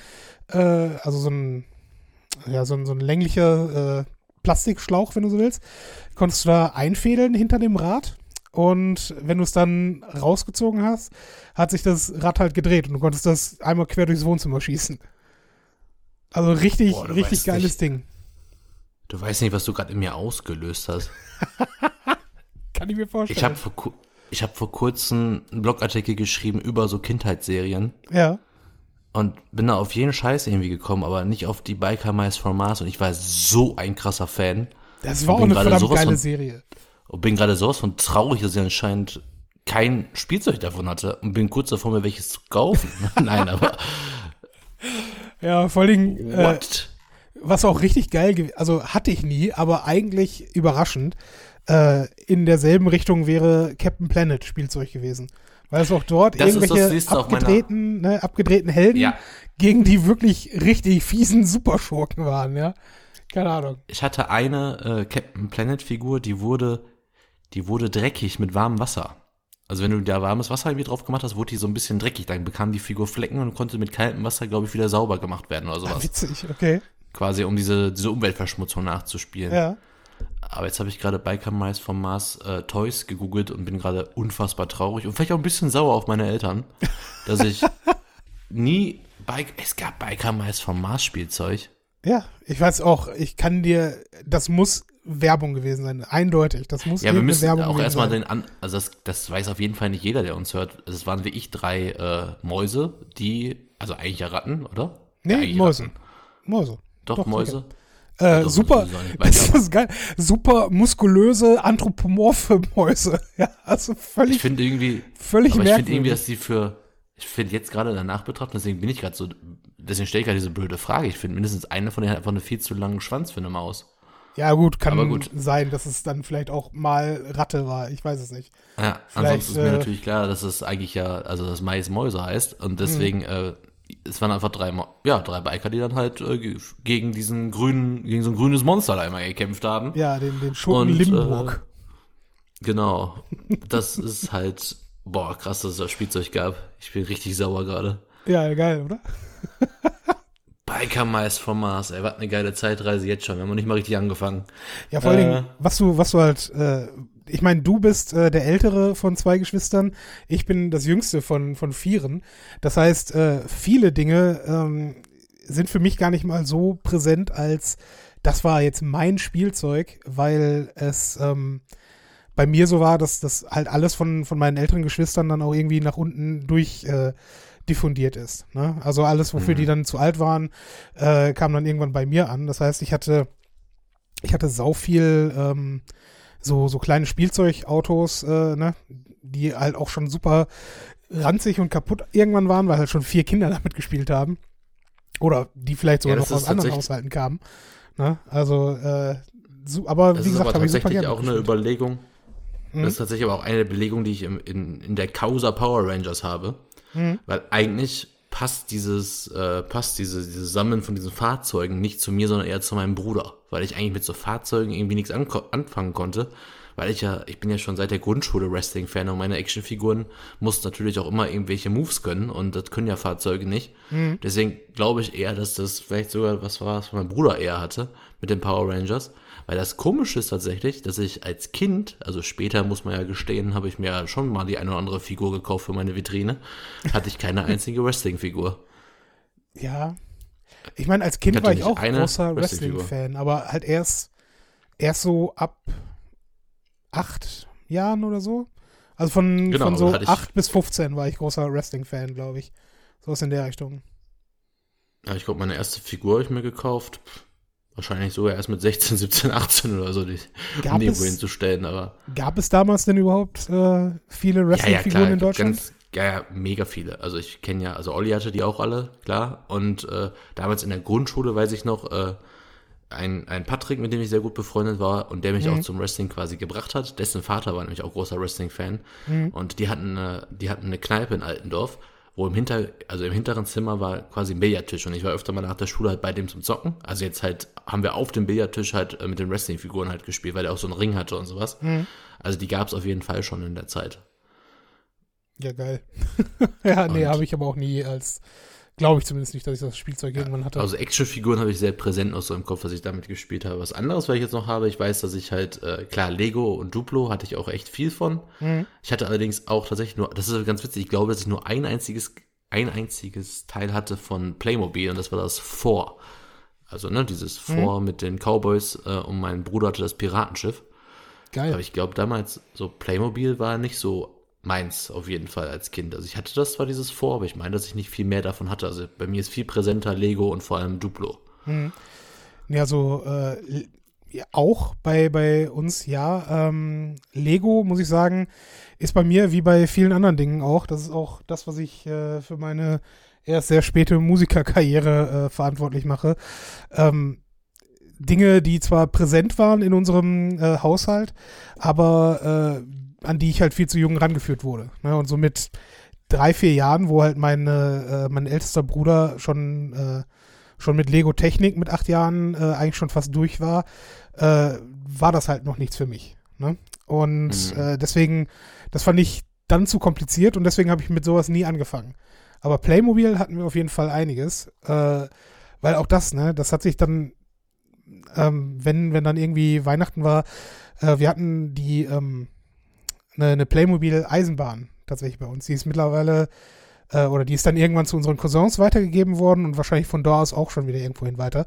S1: äh, also so ein, ja, so ein, so ein länglicher äh, Plastikschlauch, wenn du so willst, konntest du da einfädeln hinter dem Rad. Und wenn du es dann rausgezogen hast, hat sich das Rad halt gedreht und du konntest das einmal quer durchs Wohnzimmer schießen. Also richtig,
S2: Boah,
S1: richtig geiles
S2: nicht.
S1: Ding.
S2: Du weißt nicht, was du gerade in mir ausgelöst hast.
S1: Kann ich mir vorstellen.
S2: Ich habe vor, ich hab vor kurzem einen Blogartikel geschrieben über so Kindheitsserien
S1: ja.
S2: Und bin da auf jeden Scheiß irgendwie gekommen, aber nicht auf die Biker Mice from Mars und ich war so ein krasser Fan
S1: Das war auch eine verdammt geile
S2: von-
S1: Serie.
S2: und bin gerade sowas von traurig, dass ich anscheinend kein Spielzeug davon hatte und bin kurz davor, mir welches zu kaufen. Nein, aber
S1: Ja, vor allen Dingen, äh, was auch richtig geil gewesen, also hatte ich nie, aber eigentlich überraschend, äh, in derselben Richtung wäre Captain Planet Spielzeug gewesen. Weil es auch dort
S2: Das das
S1: irgendwelche
S2: meiner-
S1: abgedrehten, ne, abgedrehten Helden
S2: Ja.
S1: gegen die wirklich richtig fiesen Superschurken waren, ja. Keine Ahnung.
S2: Ich hatte eine äh, Captain Planet Figur, die wurde, die wurde dreckig mit warmem Wasser. Also wenn du da warmes Wasser irgendwie drauf gemacht hast, wurde die so ein bisschen dreckig. Dann bekam die Figur Flecken und konnte mit kaltem Wasser, glaube ich, wieder sauber gemacht werden oder
S1: Ah,
S2: sowas.
S1: witzig, okay.
S2: Quasi um diese, diese Umweltverschmutzung nachzuspielen.
S1: Ja.
S2: Aber jetzt habe ich gerade Biker Mice vom Mars äh, Toys gegoogelt und bin gerade unfassbar traurig und vielleicht auch ein bisschen sauer auf meine Eltern, dass ich nie Bike, es gab Biker Mice vom Mars Spielzeug.
S1: Ja, ich weiß auch, ich kann dir, das muss Werbung gewesen sein, eindeutig. Das muss
S2: Ja, wir müssen
S1: Werbung
S2: auch erstmal den an, also das, das weiß auf jeden Fall nicht jeder, der uns hört. Es waren wie ich drei äh, Mäuse, die, also eigentlich ja Ratten, oder? ja,
S1: Nee,
S2: eigentlich
S1: Mäuse.
S2: Ratten.
S1: Mäuse.
S2: Doch,
S1: Doch,
S2: Mäuse.
S1: Äh, super, das ist geil. Super muskulöse, anthropomorphe Mäuse. Ja, also völlig,
S2: Ich finde irgendwie,
S1: völlig
S2: aber ich finde irgendwie, dass die für, ich finde jetzt gerade danach betrachtet, deswegen bin ich gerade so, deswegen stelle ich gerade diese blöde Frage. Ich finde mindestens eine von denen hat einfach einen viel zu langen Schwanz für eine Maus.
S1: Ja, gut, kann
S2: aber gut.
S1: sein, dass es dann vielleicht auch mal Ratte war. Ich weiß es nicht.
S2: Ja,
S1: Vielleicht,
S2: ansonsten ist mir
S1: äh,
S2: natürlich klar, dass es eigentlich ja, also das Mais Mäuse heißt und deswegen
S1: Mhm.
S2: äh, es waren einfach drei, ja, drei Biker, die dann halt äh, gegen diesen grünen, gegen so ein grünes Monster da einmal gekämpft haben.
S1: Ja, den, den Schurken Limburg.
S2: Äh, genau. Das ist halt, boah, krass, dass es das Spielzeug gab. Ich bin richtig sauer gerade.
S1: Ja, geil, oder?
S2: Biker Mice vom Mars, ey, was eine geile Zeitreise jetzt schon. Wir haben noch nicht mal richtig angefangen.
S1: Ja, vor allen äh, Dingen, was du, was du halt, äh, ich meine, du bist äh, der ältere von zwei Geschwistern, ich bin das jüngste von, von vieren. Das heißt, äh, viele Dinge ähm, sind für mich gar nicht mal so präsent, als das war jetzt mein Spielzeug, weil es ähm, bei mir so war, dass das halt alles von, von meinen älteren Geschwistern dann auch irgendwie nach unten durch äh, diffundiert ist. Ne? Also alles, wofür mhm. die dann zu alt waren, äh, kam dann irgendwann bei mir an. Das heißt, ich hatte, ich hatte sau viel ähm, so, so kleine Spielzeugautos, äh, ne? die halt auch schon super ranzig und kaputt irgendwann waren, weil halt schon vier Kinder damit gespielt haben. Oder die vielleicht sogar ja, noch aus anderen Haushalten kamen. Ne? Also, äh, so, aber
S2: das
S1: wie gesagt,
S2: habe ich super gerne auch eine Überlegung. Mhm. Das ist tatsächlich aber auch eine Belegung, die ich im, in, in der Causa Power Rangers habe. Mhm. Weil eigentlich passt dieses, äh, passt diese, dieses Sammeln von diesen Fahrzeugen nicht zu mir, sondern eher zu meinem Bruder. Weil ich eigentlich mit so Fahrzeugen irgendwie nichts anfangen konnte. Weil ich ja, ich bin ja schon seit der Grundschule Wrestling-Fan und meine Actionfiguren mussten natürlich auch immer irgendwelche Moves können und das können ja Fahrzeuge nicht. Mhm. Deswegen glaube ich eher, dass das vielleicht sogar was war, was mein Bruder eher hatte mit den Power Rangers. Weil das Komische ist tatsächlich, dass ich als Kind, also später muss man ja gestehen, habe ich mir schon mal die eine oder andere Figur gekauft für meine Vitrine, hatte ich keine einzige Wrestling-Figur.
S1: Ja. Ich meine, als Kind war ich auch großer Wrestling-Fan, aber halt erst, erst so ab acht Jahren oder so. Also von, genau, von so acht bis 15 war ich großer Wrestling-Fan, glaube ich. So was in der Richtung.
S2: Ja, ich glaube, meine erste Figur habe ich mir gekauft. Wahrscheinlich sogar erst mit 16, 17, 18 oder so, die, um die irgendwo hinzustellen. Aber
S1: gab es damals denn überhaupt äh, viele Wrestling-Figuren ja, ja, in Deutschland?
S2: Ganz, ja, ja, mega viele. Also ich kenne ja, also Olli hatte die auch alle, klar. Und äh, damals in der Grundschule weiß ich noch, äh, ein, ein Patrick, mit dem ich sehr gut befreundet war und der mich mhm. auch zum Wrestling quasi gebracht hat. Dessen Vater war nämlich auch großer Wrestling-Fan. Mhm. Und die hatten, äh, die hatten eine Kneipe in Altendorf wo im Hinter, also im hinteren Zimmer war quasi ein Billardtisch und ich war öfter mal nach der Schule halt bei dem zum Zocken. Also jetzt halt haben wir auf dem Billardtisch halt äh, mit den Wrestling-Figuren halt gespielt, weil der auch so einen Ring hatte und sowas. Mhm. Also die gab es auf jeden Fall schon in der Zeit.
S1: Ja, geil. ja, nee, habe ich aber auch nie als Glaube ich zumindest nicht, dass ich das Spielzeug irgendwann hatte.
S2: Also Actionfiguren habe ich sehr präsent noch so im Kopf, was ich damit gespielt habe. Was anderes, was ich jetzt noch habe, ich weiß, dass ich halt, äh, klar, Lego und Duplo hatte ich auch echt viel von. Mhm. Ich hatte allerdings auch tatsächlich nur, das ist ganz witzig, ich glaube, dass ich nur ein einziges, ein einziges Teil hatte von Playmobil und das war das Four. Also, ne, dieses Four mhm. mit den Cowboys äh, und mein Bruder hatte das Piratenschiff. Geil. Aber ich glaube, damals so Playmobil war nicht so meins auf jeden Fall als Kind. Also ich hatte das zwar dieses vor, aber ich meine, dass ich nicht viel mehr davon hatte. Also bei mir ist viel präsenter Lego und vor allem Duplo. Hm.
S1: Ja, so äh, auch bei, bei uns, ja. Ähm, Lego, muss ich sagen, ist bei mir wie bei vielen anderen Dingen auch. Das ist auch das, was ich äh, für meine erst sehr späte Musikerkarriere äh, verantwortlich mache. Ähm, Dinge, die zwar präsent waren in unserem äh, Haushalt, aber äh, an die ich halt viel zu jung rangeführt wurde. Ne? Und so mit drei, vier Jahren, wo halt meine, äh, mein ältester Bruder schon, äh, schon mit Lego Technik mit acht Jahren äh, eigentlich schon fast durch war, äh, war das halt noch nichts für mich. Ne? Und mhm. Äh, deswegen, das fand ich dann zu kompliziert und deswegen habe ich mit sowas nie angefangen. Aber Playmobil hatten wir auf jeden Fall einiges, äh, weil auch das, ne, das hat sich dann, ähm, wenn, wenn dann irgendwie Weihnachten war, wir hatten die, ähm, eine, eine Playmobil-Eisenbahn tatsächlich bei uns. Die ist mittlerweile, äh, oder die ist dann irgendwann zu unseren Cousins weitergegeben worden und wahrscheinlich von da aus auch schon wieder irgendwohin weiter.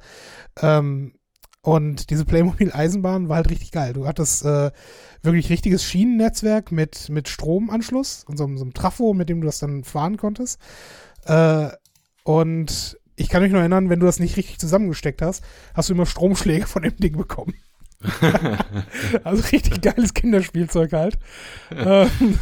S1: Ähm, und diese Playmobil-Eisenbahn war halt richtig geil. Du hattest äh, wirklich richtiges Schienennetzwerk mit, mit Stromanschluss und so, so einem Trafo, mit dem du das dann fahren konntest. Äh, und ich kann mich noch erinnern, wenn du das nicht richtig zusammengesteckt hast, hast du immer Stromschläge von dem Ding bekommen. also richtig geiles Kinderspielzeug halt. ähm,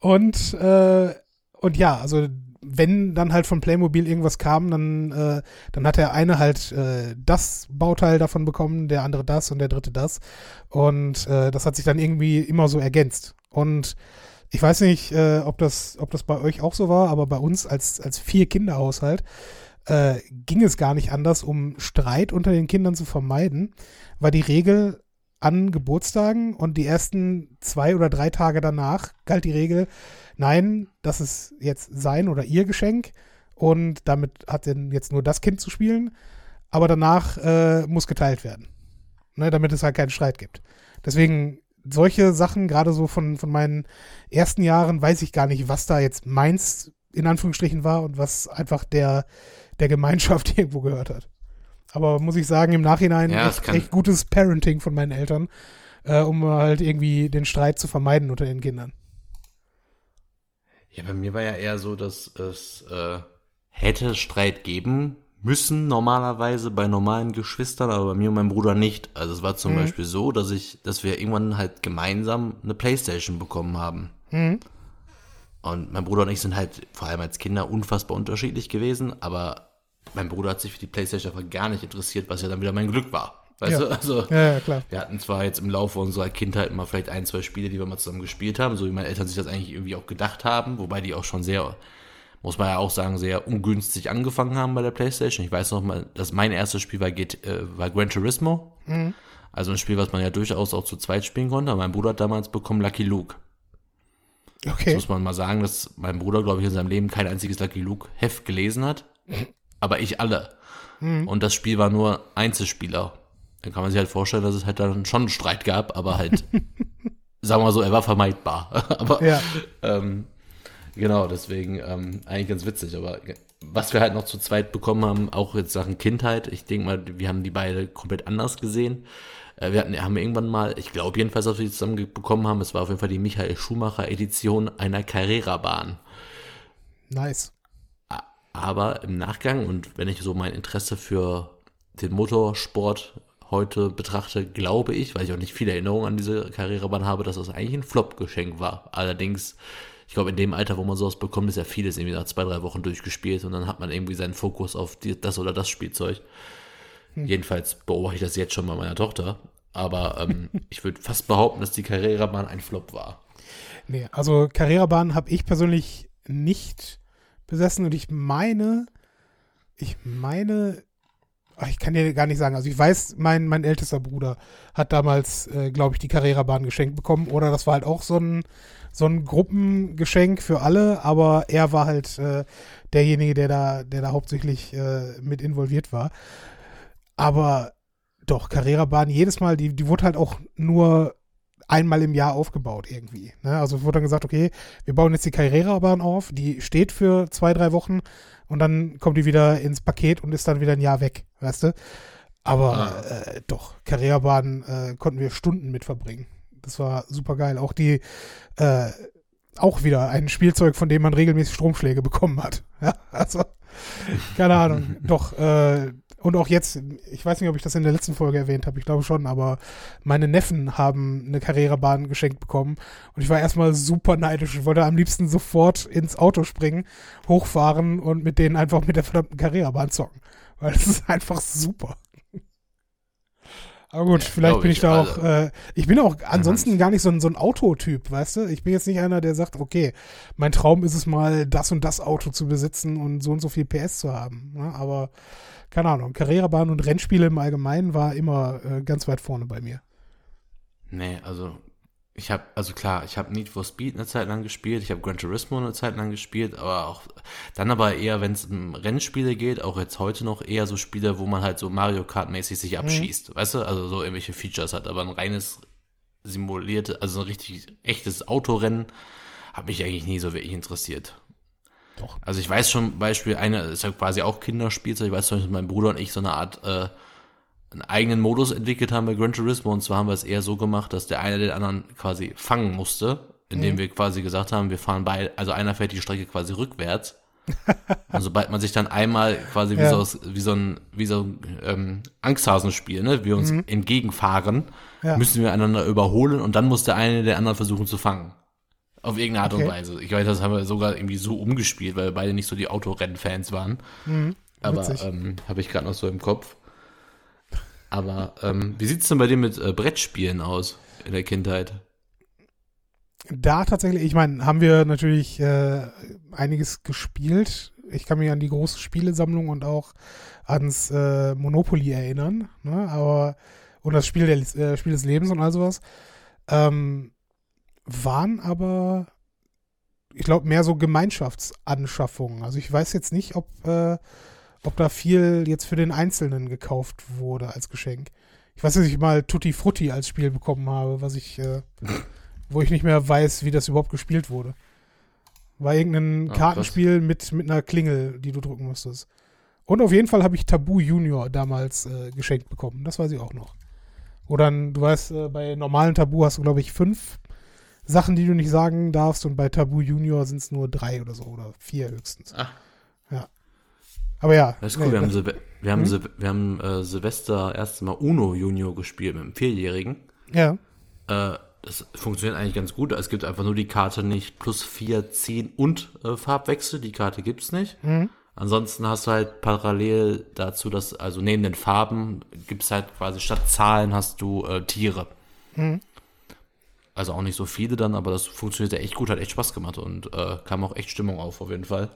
S1: und, äh, und ja, also wenn dann halt von Playmobil irgendwas kam, dann, äh, dann hat der eine halt äh, das Bauteil davon bekommen, der andere das und der dritte das. Und äh, das hat sich dann irgendwie immer so ergänzt. Und Ich weiß nicht, äh, ob, das, ob das bei euch auch so war, aber bei uns als, als Vier-Kinder-Haushalt äh, ging es gar nicht anders, um Streit unter den Kindern zu vermeiden, war die Regel an Geburtstagen und die ersten zwei oder drei Tage danach galt die Regel, nein, das ist jetzt sein oder ihr Geschenk und damit hat denn jetzt nur das Kind zu spielen, aber danach äh, muss geteilt werden, ne, damit es halt keinen Streit gibt. Deswegen solche Sachen, gerade so von, von meinen ersten Jahren, weiß ich gar nicht, was da jetzt meins in Anführungsstrichen war und was einfach der, der Gemeinschaft irgendwo gehört hat. Aber muss ich sagen, im Nachhinein
S2: Ja,
S1: echt, echt gutes Parenting von meinen Eltern, äh, um halt irgendwie den Streit zu vermeiden unter den Kindern.
S2: Ja, bei mir war ja eher so, dass es äh, hätte Streit geben müssen normalerweise bei normalen Geschwistern, aber bei mir und meinem Bruder nicht. Also es war zum
S1: Mhm.
S2: Beispiel so, dass ich, dass wir irgendwann halt gemeinsam eine Playstation bekommen haben.
S1: Mhm.
S2: Und mein Bruder und ich sind halt vor allem als Kinder unfassbar unterschiedlich gewesen, aber mein Bruder hat sich für die Playstation einfach gar nicht interessiert, was ja dann wieder mein Glück war. Weißt
S1: Ja.
S2: du, also
S1: Ja, ja, klar.
S2: wir hatten zwar jetzt im Laufe unserer Kindheit mal vielleicht ein, zwei Spiele, die wir mal zusammen gespielt haben, so wie meine Eltern sich das eigentlich irgendwie auch gedacht haben, wobei die auch schon sehr, muss man ja auch sagen, sehr ungünstig angefangen haben bei der Playstation. Ich weiß noch mal, dass mein erstes Spiel war, G äh, war Gran Turismo. Also ein Spiel, was man ja durchaus auch zu zweit spielen konnte. Mein Bruder hat damals bekommen Lucky Luke.
S1: Okay.
S2: muss man mal sagen, dass mein Bruder, glaube ich, in seinem Leben kein einziges Lucky Luke Heft gelesen hat. Aber ich alle. Und das Spiel war nur Einzelspieler. Dann kann man sich halt vorstellen, dass es halt dann schon einen Streit gab, aber halt, sagen wir mal so, er war vermeidbar. aber
S1: Ja.
S2: ähm, genau, deswegen ähm, eigentlich ganz witzig. Aber was wir halt noch zu zweit bekommen haben, auch jetzt Sachen Kindheit, ich denke mal, wir haben die beide komplett anders gesehen. Äh, wir hatten, haben irgendwann mal, ich glaube jedenfalls, dass wir die zusammen bekommen haben, es war auf jeden Fall die Michael Schumacher Edition einer Carrera-Bahn.
S1: Nice.
S2: Aber im Nachgang und wenn ich so mein Interesse für den Motorsport heute betrachte, glaube ich, weil ich auch nicht viele Erinnerungen an diese Karrierebahn habe, dass das eigentlich ein Flop-Geschenk war. Allerdings, ich glaube, in dem Alter, wo man sowas bekommt, ist ja vieles irgendwie nach zwei, drei Wochen durchgespielt und dann hat man irgendwie seinen Fokus auf die, das oder das Spielzeug. Jedenfalls beobachte ich das jetzt schon bei meiner Tochter. Aber ähm, ich würde fast behaupten, dass die Karrierebahn ein Flop war.
S1: Nee, also Carrera-Bahn habe ich persönlich nicht besessen und ich meine, ich meine, ich kann dir gar nicht sagen, also ich weiß, mein, mein ältester Bruder hat damals, äh, glaube ich, die Carrera-Bahn geschenkt bekommen. Oder das war halt auch so ein, so ein Gruppengeschenk für alle, aber er war halt äh, derjenige, der da, der da hauptsächlich äh, mit involviert war. Aber doch, Carrera-Bahn, jedes Mal, die, die wurde halt auch nur einmal im Jahr aufgebaut irgendwie. Ne? Also wurde dann gesagt, okay, wir bauen jetzt die Carrera-Bahn auf, die steht für zwei, drei Wochen und dann kommt die wieder ins Paket und ist dann wieder ein Jahr weg, weißt du? Aber
S2: Ah.
S1: äh, doch, Carrera-Bahn äh, konnten wir Stunden mit verbringen. Das war super geil. Auch die, äh, auch wieder ein Spielzeug, von dem man regelmäßig Stromschläge bekommen hat. Ja, also, keine Ahnung. Doch, äh, und auch jetzt, ich weiß nicht, ob ich das in der letzten Folge erwähnt habe, ich glaube schon, aber meine Neffen haben eine Carrera-Bahn geschenkt bekommen und ich war erstmal super neidisch. Ich wollte am liebsten sofort ins Auto springen, hochfahren und mit denen einfach mit der verdammten Carrera-Bahn zocken. Weil das ist einfach super. Aber gut,
S2: Ja,
S1: vielleicht bin ich
S2: ich,
S1: da
S2: also-
S1: auch, äh, ich bin auch ansonsten gar nicht so ein, so ein Autotyp, weißt du? Ich bin jetzt nicht einer, der sagt, okay, mein Traum ist es mal, das und das Auto zu besitzen und so und so viel PS zu haben. Ne? Aber keine Ahnung, Carrera-Bahn und Rennspiele im Allgemeinen war immer äh, ganz weit vorne bei mir.
S2: Nee, also ich habe, also klar, ich habe Need for Speed eine Zeit lang gespielt, ich habe Gran Turismo eine Zeit lang gespielt, aber auch dann aber eher, wenn es um Rennspiele geht, auch jetzt heute noch eher so Spiele, wo man halt so Mario Kart mäßig sich abschießt, weißt du, also so irgendwelche Features hat, aber ein reines simulierte, also ein richtig echtes Autorennen hat mich eigentlich nie so wirklich interessiert.
S1: Doch.
S2: Also ich weiß schon, Beispiel, eine ist ja quasi auch Kinderspielzeug, ich weiß zum Beispiel, mein Bruder und ich so eine Art äh, einen eigenen Modus entwickelt haben bei Gran Turismo und zwar haben wir es eher so gemacht, dass der eine den anderen quasi fangen musste, indem wir quasi gesagt haben, wir fahren beide, also einer fährt die Strecke quasi rückwärts. und sobald man sich dann einmal quasi wie
S1: Ja.
S2: so wie so ein wie so ein ähm, Angsthasenspiel, ne, wir uns entgegenfahren,
S1: Ja.
S2: müssen wir einander überholen und dann muss der eine den anderen versuchen zu fangen. Auf irgendeine Art und
S1: Okay.
S2: Weise. Ich weiß, das haben wir sogar irgendwie so umgespielt, weil wir beide nicht so die Autorennfans waren. Aber
S1: witzig.
S2: ähm, habe ich gerade noch so im Kopf. Aber ähm, wie sieht's denn bei dir mit äh, Brettspielen aus in der Kindheit?
S1: da tatsächlich, ich meine, haben wir natürlich äh, einiges gespielt. Ich kann mich an die große Spielesammlung und auch ans äh, Monopoly erinnern, ne? Aber und das Spiel, der, äh, Spiel des Lebens und all sowas. Ähm, waren aber, ich glaube, mehr so Gemeinschaftsanschaffungen. Also ich weiß jetzt nicht, ob, äh, ob da viel jetzt für den Einzelnen gekauft wurde als Geschenk. Ich weiß, dass ich mal Tutti Frutti als Spiel bekommen habe, was ich, äh, wo ich nicht mehr weiß, wie das überhaupt gespielt wurde. War irgendein
S2: Ah,
S1: Kartenspiel mit, mit einer Klingel, die du drücken musstest. Und auf jeden Fall habe ich Tabu Junior damals äh, geschenkt bekommen. Das weiß ich auch noch. Dann, du weißt, äh, bei normalen Tabu hast du, glaube ich, fünf Sachen, die du nicht sagen darfst. Und bei Tabu Junior sind es nur drei oder so oder vier höchstens.
S2: Ah.
S1: Aber ja.
S2: Das ist cool,
S1: nee,
S2: wir haben, Silve wir haben,
S1: Hm?
S2: Wir haben äh, Silvester erst mal Uno Junior gespielt mit einem Vierjährigen.
S1: ja.
S2: Äh, das funktioniert eigentlich ganz gut. Es gibt einfach nur die Karte nicht plus vier, ziehen und äh, Farbwechsel. Die Karte gibt's nicht.
S1: Mhm.
S2: Ansonsten hast du halt parallel dazu, dass, also neben den Farben gibt's halt quasi statt Zahlen hast du äh, Tiere.
S1: Mhm.
S2: Also auch nicht so viele dann, aber das funktioniert ja echt gut, hat echt Spaß gemacht und äh, kam auch echt Stimmung auf, auf jeden Fall.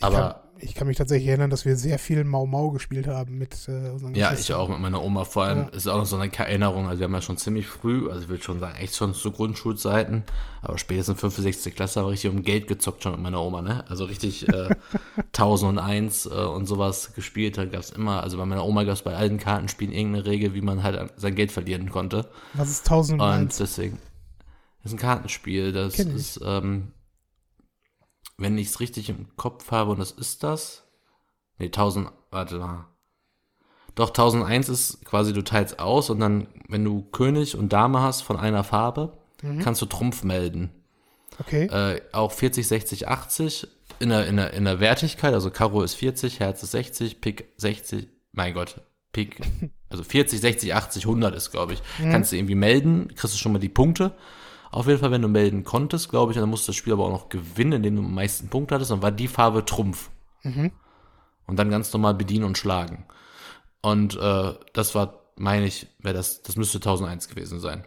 S1: Ich kann,
S2: Aber
S1: ich kann mich tatsächlich erinnern, dass wir sehr viel Mau Mau gespielt haben mit äh, unseren
S2: Ja, ich
S1: Geschwistern.
S2: auch mit meiner Oma. Vor allem
S1: Ja.
S2: ist auch noch so eine Erinnerung. Also wir haben ja schon ziemlich früh, also ich würde schon sagen, echt schon zu Grundschulzeiten, aber spätestens 5., 6. Klasse habe ich richtig um Geld gezockt schon mit meiner Oma, ne? Also richtig äh, 1001 äh, und sowas gespielt. Da gab es immer, also bei meiner Oma gab es bei allen Kartenspielen irgendeine Regel, wie man halt sein Geld verlieren konnte.
S1: Was ist 1000
S2: Und deswegen ist ein Kartenspiel. Das
S1: ich.
S2: ist, ähm, wenn ich es richtig im Kopf habe, und das ist das. Nee, 1000, warte mal. Doch, 1001 ist quasi, du teilst aus und dann, wenn du König und Dame hast von einer Farbe,
S1: Mhm.
S2: kannst du Trumpf melden.
S1: Okay.
S2: Äh, auch 40, 60, 80 in der, in, der, in der Wertigkeit, also Karo ist 40, Herz ist 60, Pik 60, mein Gott, Pik, also 40, 60, 80, 100 ist, glaube ich. Kannst du irgendwie melden, kriegst du schon mal die Punkte. Auf jeden Fall, wenn du melden konntest, glaube ich, dann musst du das Spiel aber auch noch gewinnen, indem du am meisten Punkte hattest, dann war die Farbe Trumpf.
S1: Mhm.
S2: Und dann ganz normal bedienen und schlagen. Und äh, das war, meine ich, wäre das, das müsste 1001 gewesen sein.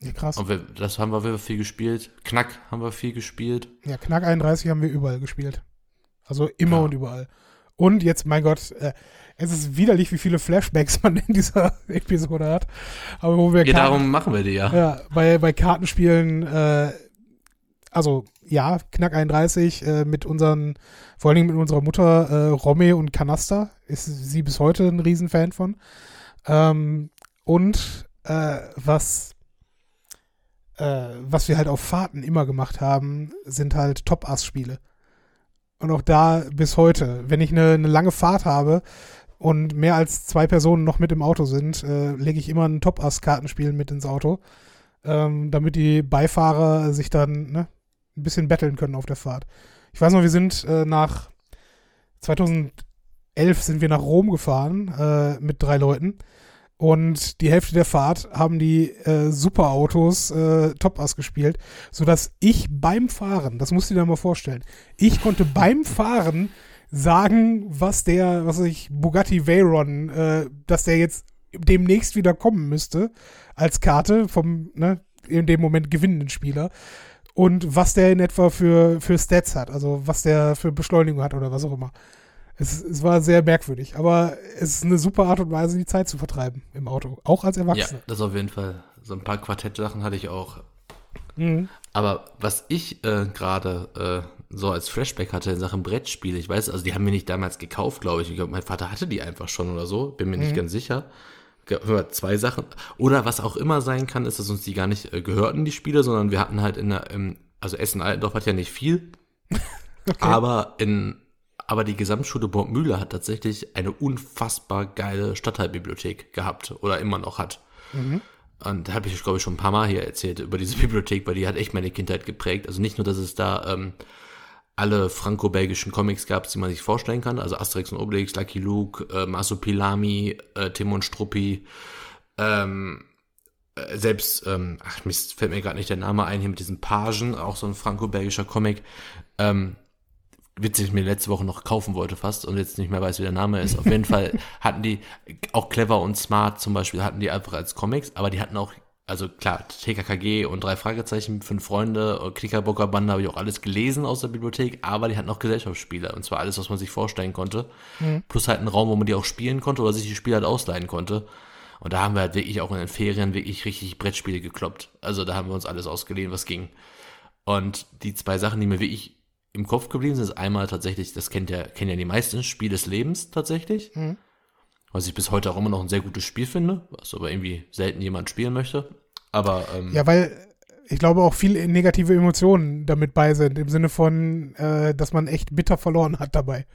S1: Ja, krass.
S2: Und wir, das haben wir wir viel gespielt. Knack haben wir viel gespielt.
S1: Ja, Knack 31 haben wir überall gespielt. Also immer
S2: Ja.
S1: und überall. Und jetzt, mein Gott, äh, es ist widerlich, wie viele Flashbacks man in dieser Episode hat. Aber wo wir
S2: Ja,
S1: Karten-
S2: darum machen wir die ja.
S1: ja, bei, bei Kartenspielen, äh, also ja, Knack 31 äh, mit unseren, vor allen Dingen mit unserer Mutter äh, Romme und Kanaster, ist sie bis heute ein Riesenfan von. Ähm, und äh, was, äh, was wir halt auf Fahrten immer gemacht haben, sind halt Top-Ass-Spiele. Und auch da bis heute, wenn ich eine, eine lange Fahrt habe und mehr als zwei Personen noch mit im Auto sind, äh, lege ich immer ein Top-Ass-Kartenspiel mit ins Auto, ähm, damit die Beifahrer sich dann ne, ein bisschen betteln können auf der Fahrt. Ich weiß noch, wir sind äh, nach 2011 sind wir nach Rom gefahren äh, mit drei Leuten und die Hälfte der Fahrt haben die äh, Superautos äh, Top-Ass gespielt, sodass ich beim Fahren, das musst du dir mal vorstellen, ich konnte beim Fahren sagen, was der, was weiß ich, Bugatti Veyron, äh, dass der jetzt demnächst wieder kommen müsste als Karte vom, ne, in dem Moment gewinnenden Spieler und was der in etwa für, für Stats hat, also was der für Beschleunigung hat oder was auch immer. Es, es war sehr merkwürdig, aber es ist eine super Art und Weise, die Zeit zu vertreiben im Auto, auch als
S2: Ja,
S1: Erwachsener.
S2: das auf jeden Fall. So ein paar Quartettsachen hatte ich auch.
S1: Mhm.
S2: Aber was ich äh, gerade äh, so als Flashback hatte in Sachen Brettspiele, ich weiß, also die haben mir nicht damals gekauft, glaube ich. Ich glaube, mein Vater hatte die einfach schon oder so, bin mir nicht ganz sicher. Zwei Sachen. Oder was auch immer sein kann, ist, dass uns die gar nicht äh, gehörten, die Spiele, sondern wir hatten halt in der, im, also Essen-Altendorf hat ja nicht viel, aber in, aber die Gesamtschule Borgmühle hat tatsächlich eine unfassbar geile Stadtteilbibliothek gehabt oder immer noch hat. Und da habe ich, glaube ich, schon ein paar Mal hier erzählt über diese Bibliothek, weil die hat echt meine Kindheit geprägt. Also nicht nur, dass es da ähm, alle franco-belgischen Comics gab, die man sich vorstellen kann, also Asterix und Obelix, Lucky Luke, äh, Masopilami, äh, Tim und Struppi, ähm, äh, selbst, ähm, ach Mist, fällt mir gerade nicht der Name ein, hier mit diesem Pagen, auch so ein franco-belgischer Comic, ähm, witzig, ich mir letzte Woche noch kaufen wollte fast und jetzt nicht mehr weiß, wie der Name ist. Auf jeden Fall hatten die, auch Clever und Smart zum Beispiel, hatten die einfach als Comics, aber die hatten auch also klar, TKKG und drei Fragezeichen, fünf Freunde, Knickerbockerbande habe ich auch alles gelesen aus der Bibliothek, aber die hatten auch Gesellschaftsspiele und zwar alles, was man sich vorstellen konnte. Mhm. Plus halt einen Raum, wo man die auch spielen konnte oder sich die Spiele halt ausleihen konnte. Und da haben wir halt wirklich auch in den Ferien wirklich richtig Brettspiele gekloppt. Also da haben wir uns alles ausgeliehen, was ging. Und die zwei Sachen, die mir wirklich im Kopf geblieben sind, ist einmal tatsächlich, das kennt ja, kennen ja die meisten, Spiel des Lebens tatsächlich. Mhm. Was ich bis heute auch immer noch ein sehr gutes Spiel finde, was aber irgendwie selten jemand spielen möchte. Aber ähm,
S1: ja, weil ich glaube auch viele negative Emotionen damit bei sind, im Sinne von, äh, dass man echt bitter verloren hat dabei.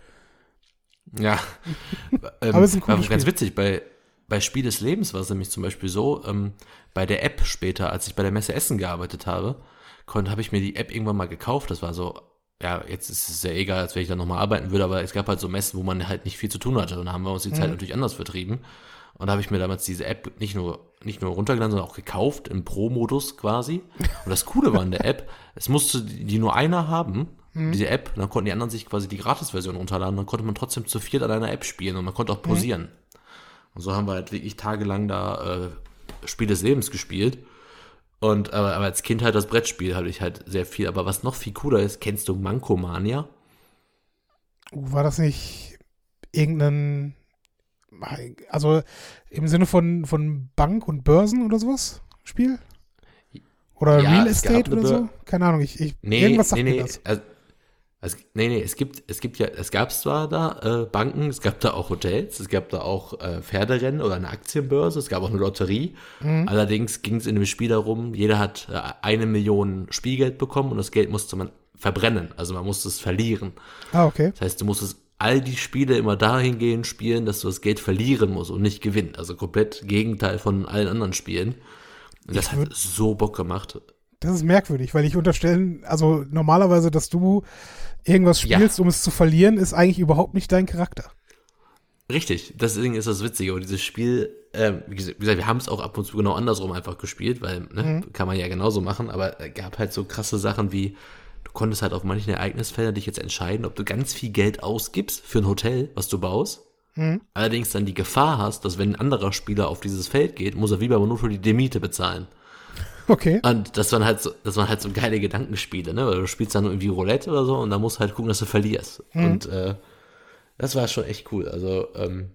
S2: Ja, ähm, aber es ist ein cooles ganz Spiel. witzig, bei, bei Spiel des Lebens war es nämlich zum Beispiel so, ähm, bei der App später, als ich bei der Messe Essen gearbeitet habe, habe ich mir die App irgendwann mal gekauft. Das war so ja, jetzt ist es ja egal, als wenn ich da nochmal arbeiten würde, aber es gab halt so Messen, wo man halt nicht viel zu tun hatte. Und da haben wir uns die mhm. Zeit natürlich anders vertrieben. Und da habe ich mir damals diese App nicht nur, nicht nur runtergeladen, sondern auch gekauft, im Pro-Modus quasi. Und das Coole war in der App, es musste die nur einer haben, mhm. diese App, dann konnten die anderen sich quasi die Gratis-Version runterladen, dann konnte man trotzdem zu viert an einer App spielen und man konnte auch mhm. pausieren. Mhm. Und so haben wir halt wirklich tagelang da äh, Spiel des Lebens gespielt. Und aber, aber als Kind halt das Brettspiel hatte ich halt sehr viel. Aber was noch viel cooler ist, kennst du Mankomania?
S1: War das nicht irgendein, also im Sinne von, von Bank und Börsen oder sowas Spiel? Oder ja, Real Estate oder so? Keine Ahnung, ich, ich
S2: nee, irgendwas sagt nee, nee, mir das. Also, also, nee, nee, es gibt, es gibt ja, es gab zwar da äh, Banken, es gab da auch Hotels, es gab da auch äh, Pferderennen oder eine Aktienbörse, es gab auch eine Lotterie. Mhm. Allerdings ging es in dem Spiel darum, jeder hat äh, eine Million Spielgeld bekommen und das Geld musste man verbrennen, also man musste es verlieren.
S1: Ah, okay.
S2: Das heißt, du musstest all die Spiele immer dahingehend spielen, dass du das Geld verlieren musst und nicht gewinnen. Also komplett Gegenteil von allen anderen Spielen. Und das hat so Bock gemacht.
S1: Das ist merkwürdig, weil ich unterstelle, also normalerweise, dass du irgendwas spielst, ja. um es zu verlieren, ist eigentlich überhaupt nicht dein Charakter.
S2: Richtig, deswegen ist das Witzige. Und dieses Spiel, äh, wie gesagt, wir haben es auch ab und zu genau andersrum einfach gespielt, weil, ne, mhm. kann man ja genauso machen, aber es gab halt so krasse Sachen wie, du konntest halt auf manchen Ereignisfeldern dich jetzt entscheiden, ob du ganz viel Geld ausgibst für ein Hotel, was du baust. Mhm. Allerdings dann die Gefahr hast, dass wenn ein anderer Spieler auf dieses Feld geht, muss er wie bei Monopoly die Demite bezahlen.
S1: Okay.
S2: Und das waren halt so, das waren halt so geile Gedankenspiele, ne? Weil du spielst dann irgendwie Roulette oder so und da musst du halt gucken, dass du verlierst. Mhm. Und äh, das war schon echt cool. Also, ähm,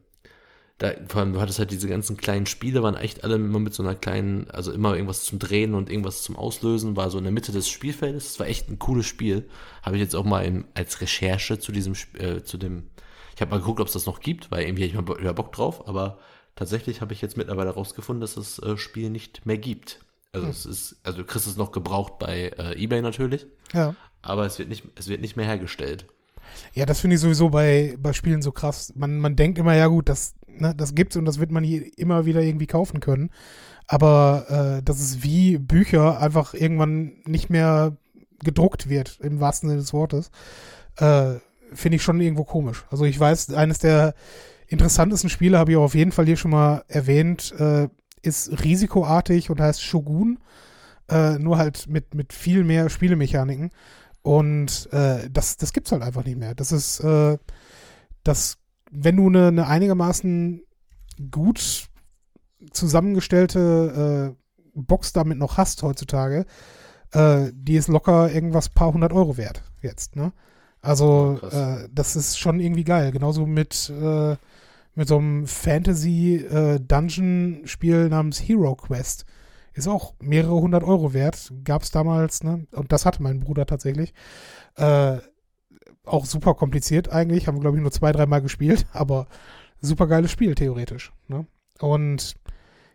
S2: da, vor allem, du hattest halt diese ganzen kleinen Spiele, waren echt alle immer mit so einer kleinen, also immer irgendwas zum Drehen und irgendwas zum Auslösen, war so in der Mitte des Spielfeldes. Das war echt ein cooles Spiel. Habe ich jetzt auch mal in, als Recherche zu diesem, äh, zu dem, ich habe mal geguckt, ob es das noch gibt, weil irgendwie hätte ich mal wieder Bock drauf, aber tatsächlich habe ich jetzt mittlerweile rausgefunden, dass das äh, Spiel nicht mehr gibt. Also hm. es ist, also du kriegst es noch gebraucht bei äh, eBay natürlich.
S1: Ja.
S2: Aber es wird nicht, es wird nicht mehr hergestellt.
S1: Ja, das finde ich sowieso bei, bei Spielen so krass. Man, man denkt immer, ja gut, das, ne, das gibt's und das wird man immer wieder irgendwie kaufen können. Aber äh, dass es wie Bücher einfach irgendwann nicht mehr gedruckt wird, im wahrsten Sinne des Wortes, äh, finde ich schon irgendwo komisch. Also ich weiß, eines der interessantesten Spiele habe ich auch auf jeden Fall hier schon mal erwähnt, äh, ist risikoartig und heißt Shogun. Äh, nur halt mit, mit viel mehr Spielemechaniken. Und äh, das, das gibt's halt einfach nicht mehr. Das ist, äh, das, wenn du eine, eine einigermaßen gut zusammengestellte äh, Box damit noch hast heutzutage, äh, die ist locker irgendwas paar hundert Euro wert jetzt, ne? Also, äh, das ist schon irgendwie geil. Genauso mit, mit so einem Fantasy-Dungeon-Spiel äh, namens Hero Quest. Ist auch mehrere hundert Euro wert. Gab es damals, ne? Und das hatte mein Bruder tatsächlich. Äh, auch super kompliziert eigentlich. Haben wir, glaube ich, nur zwei, dreimal gespielt. Aber super geiles Spiel, theoretisch. Ne? Und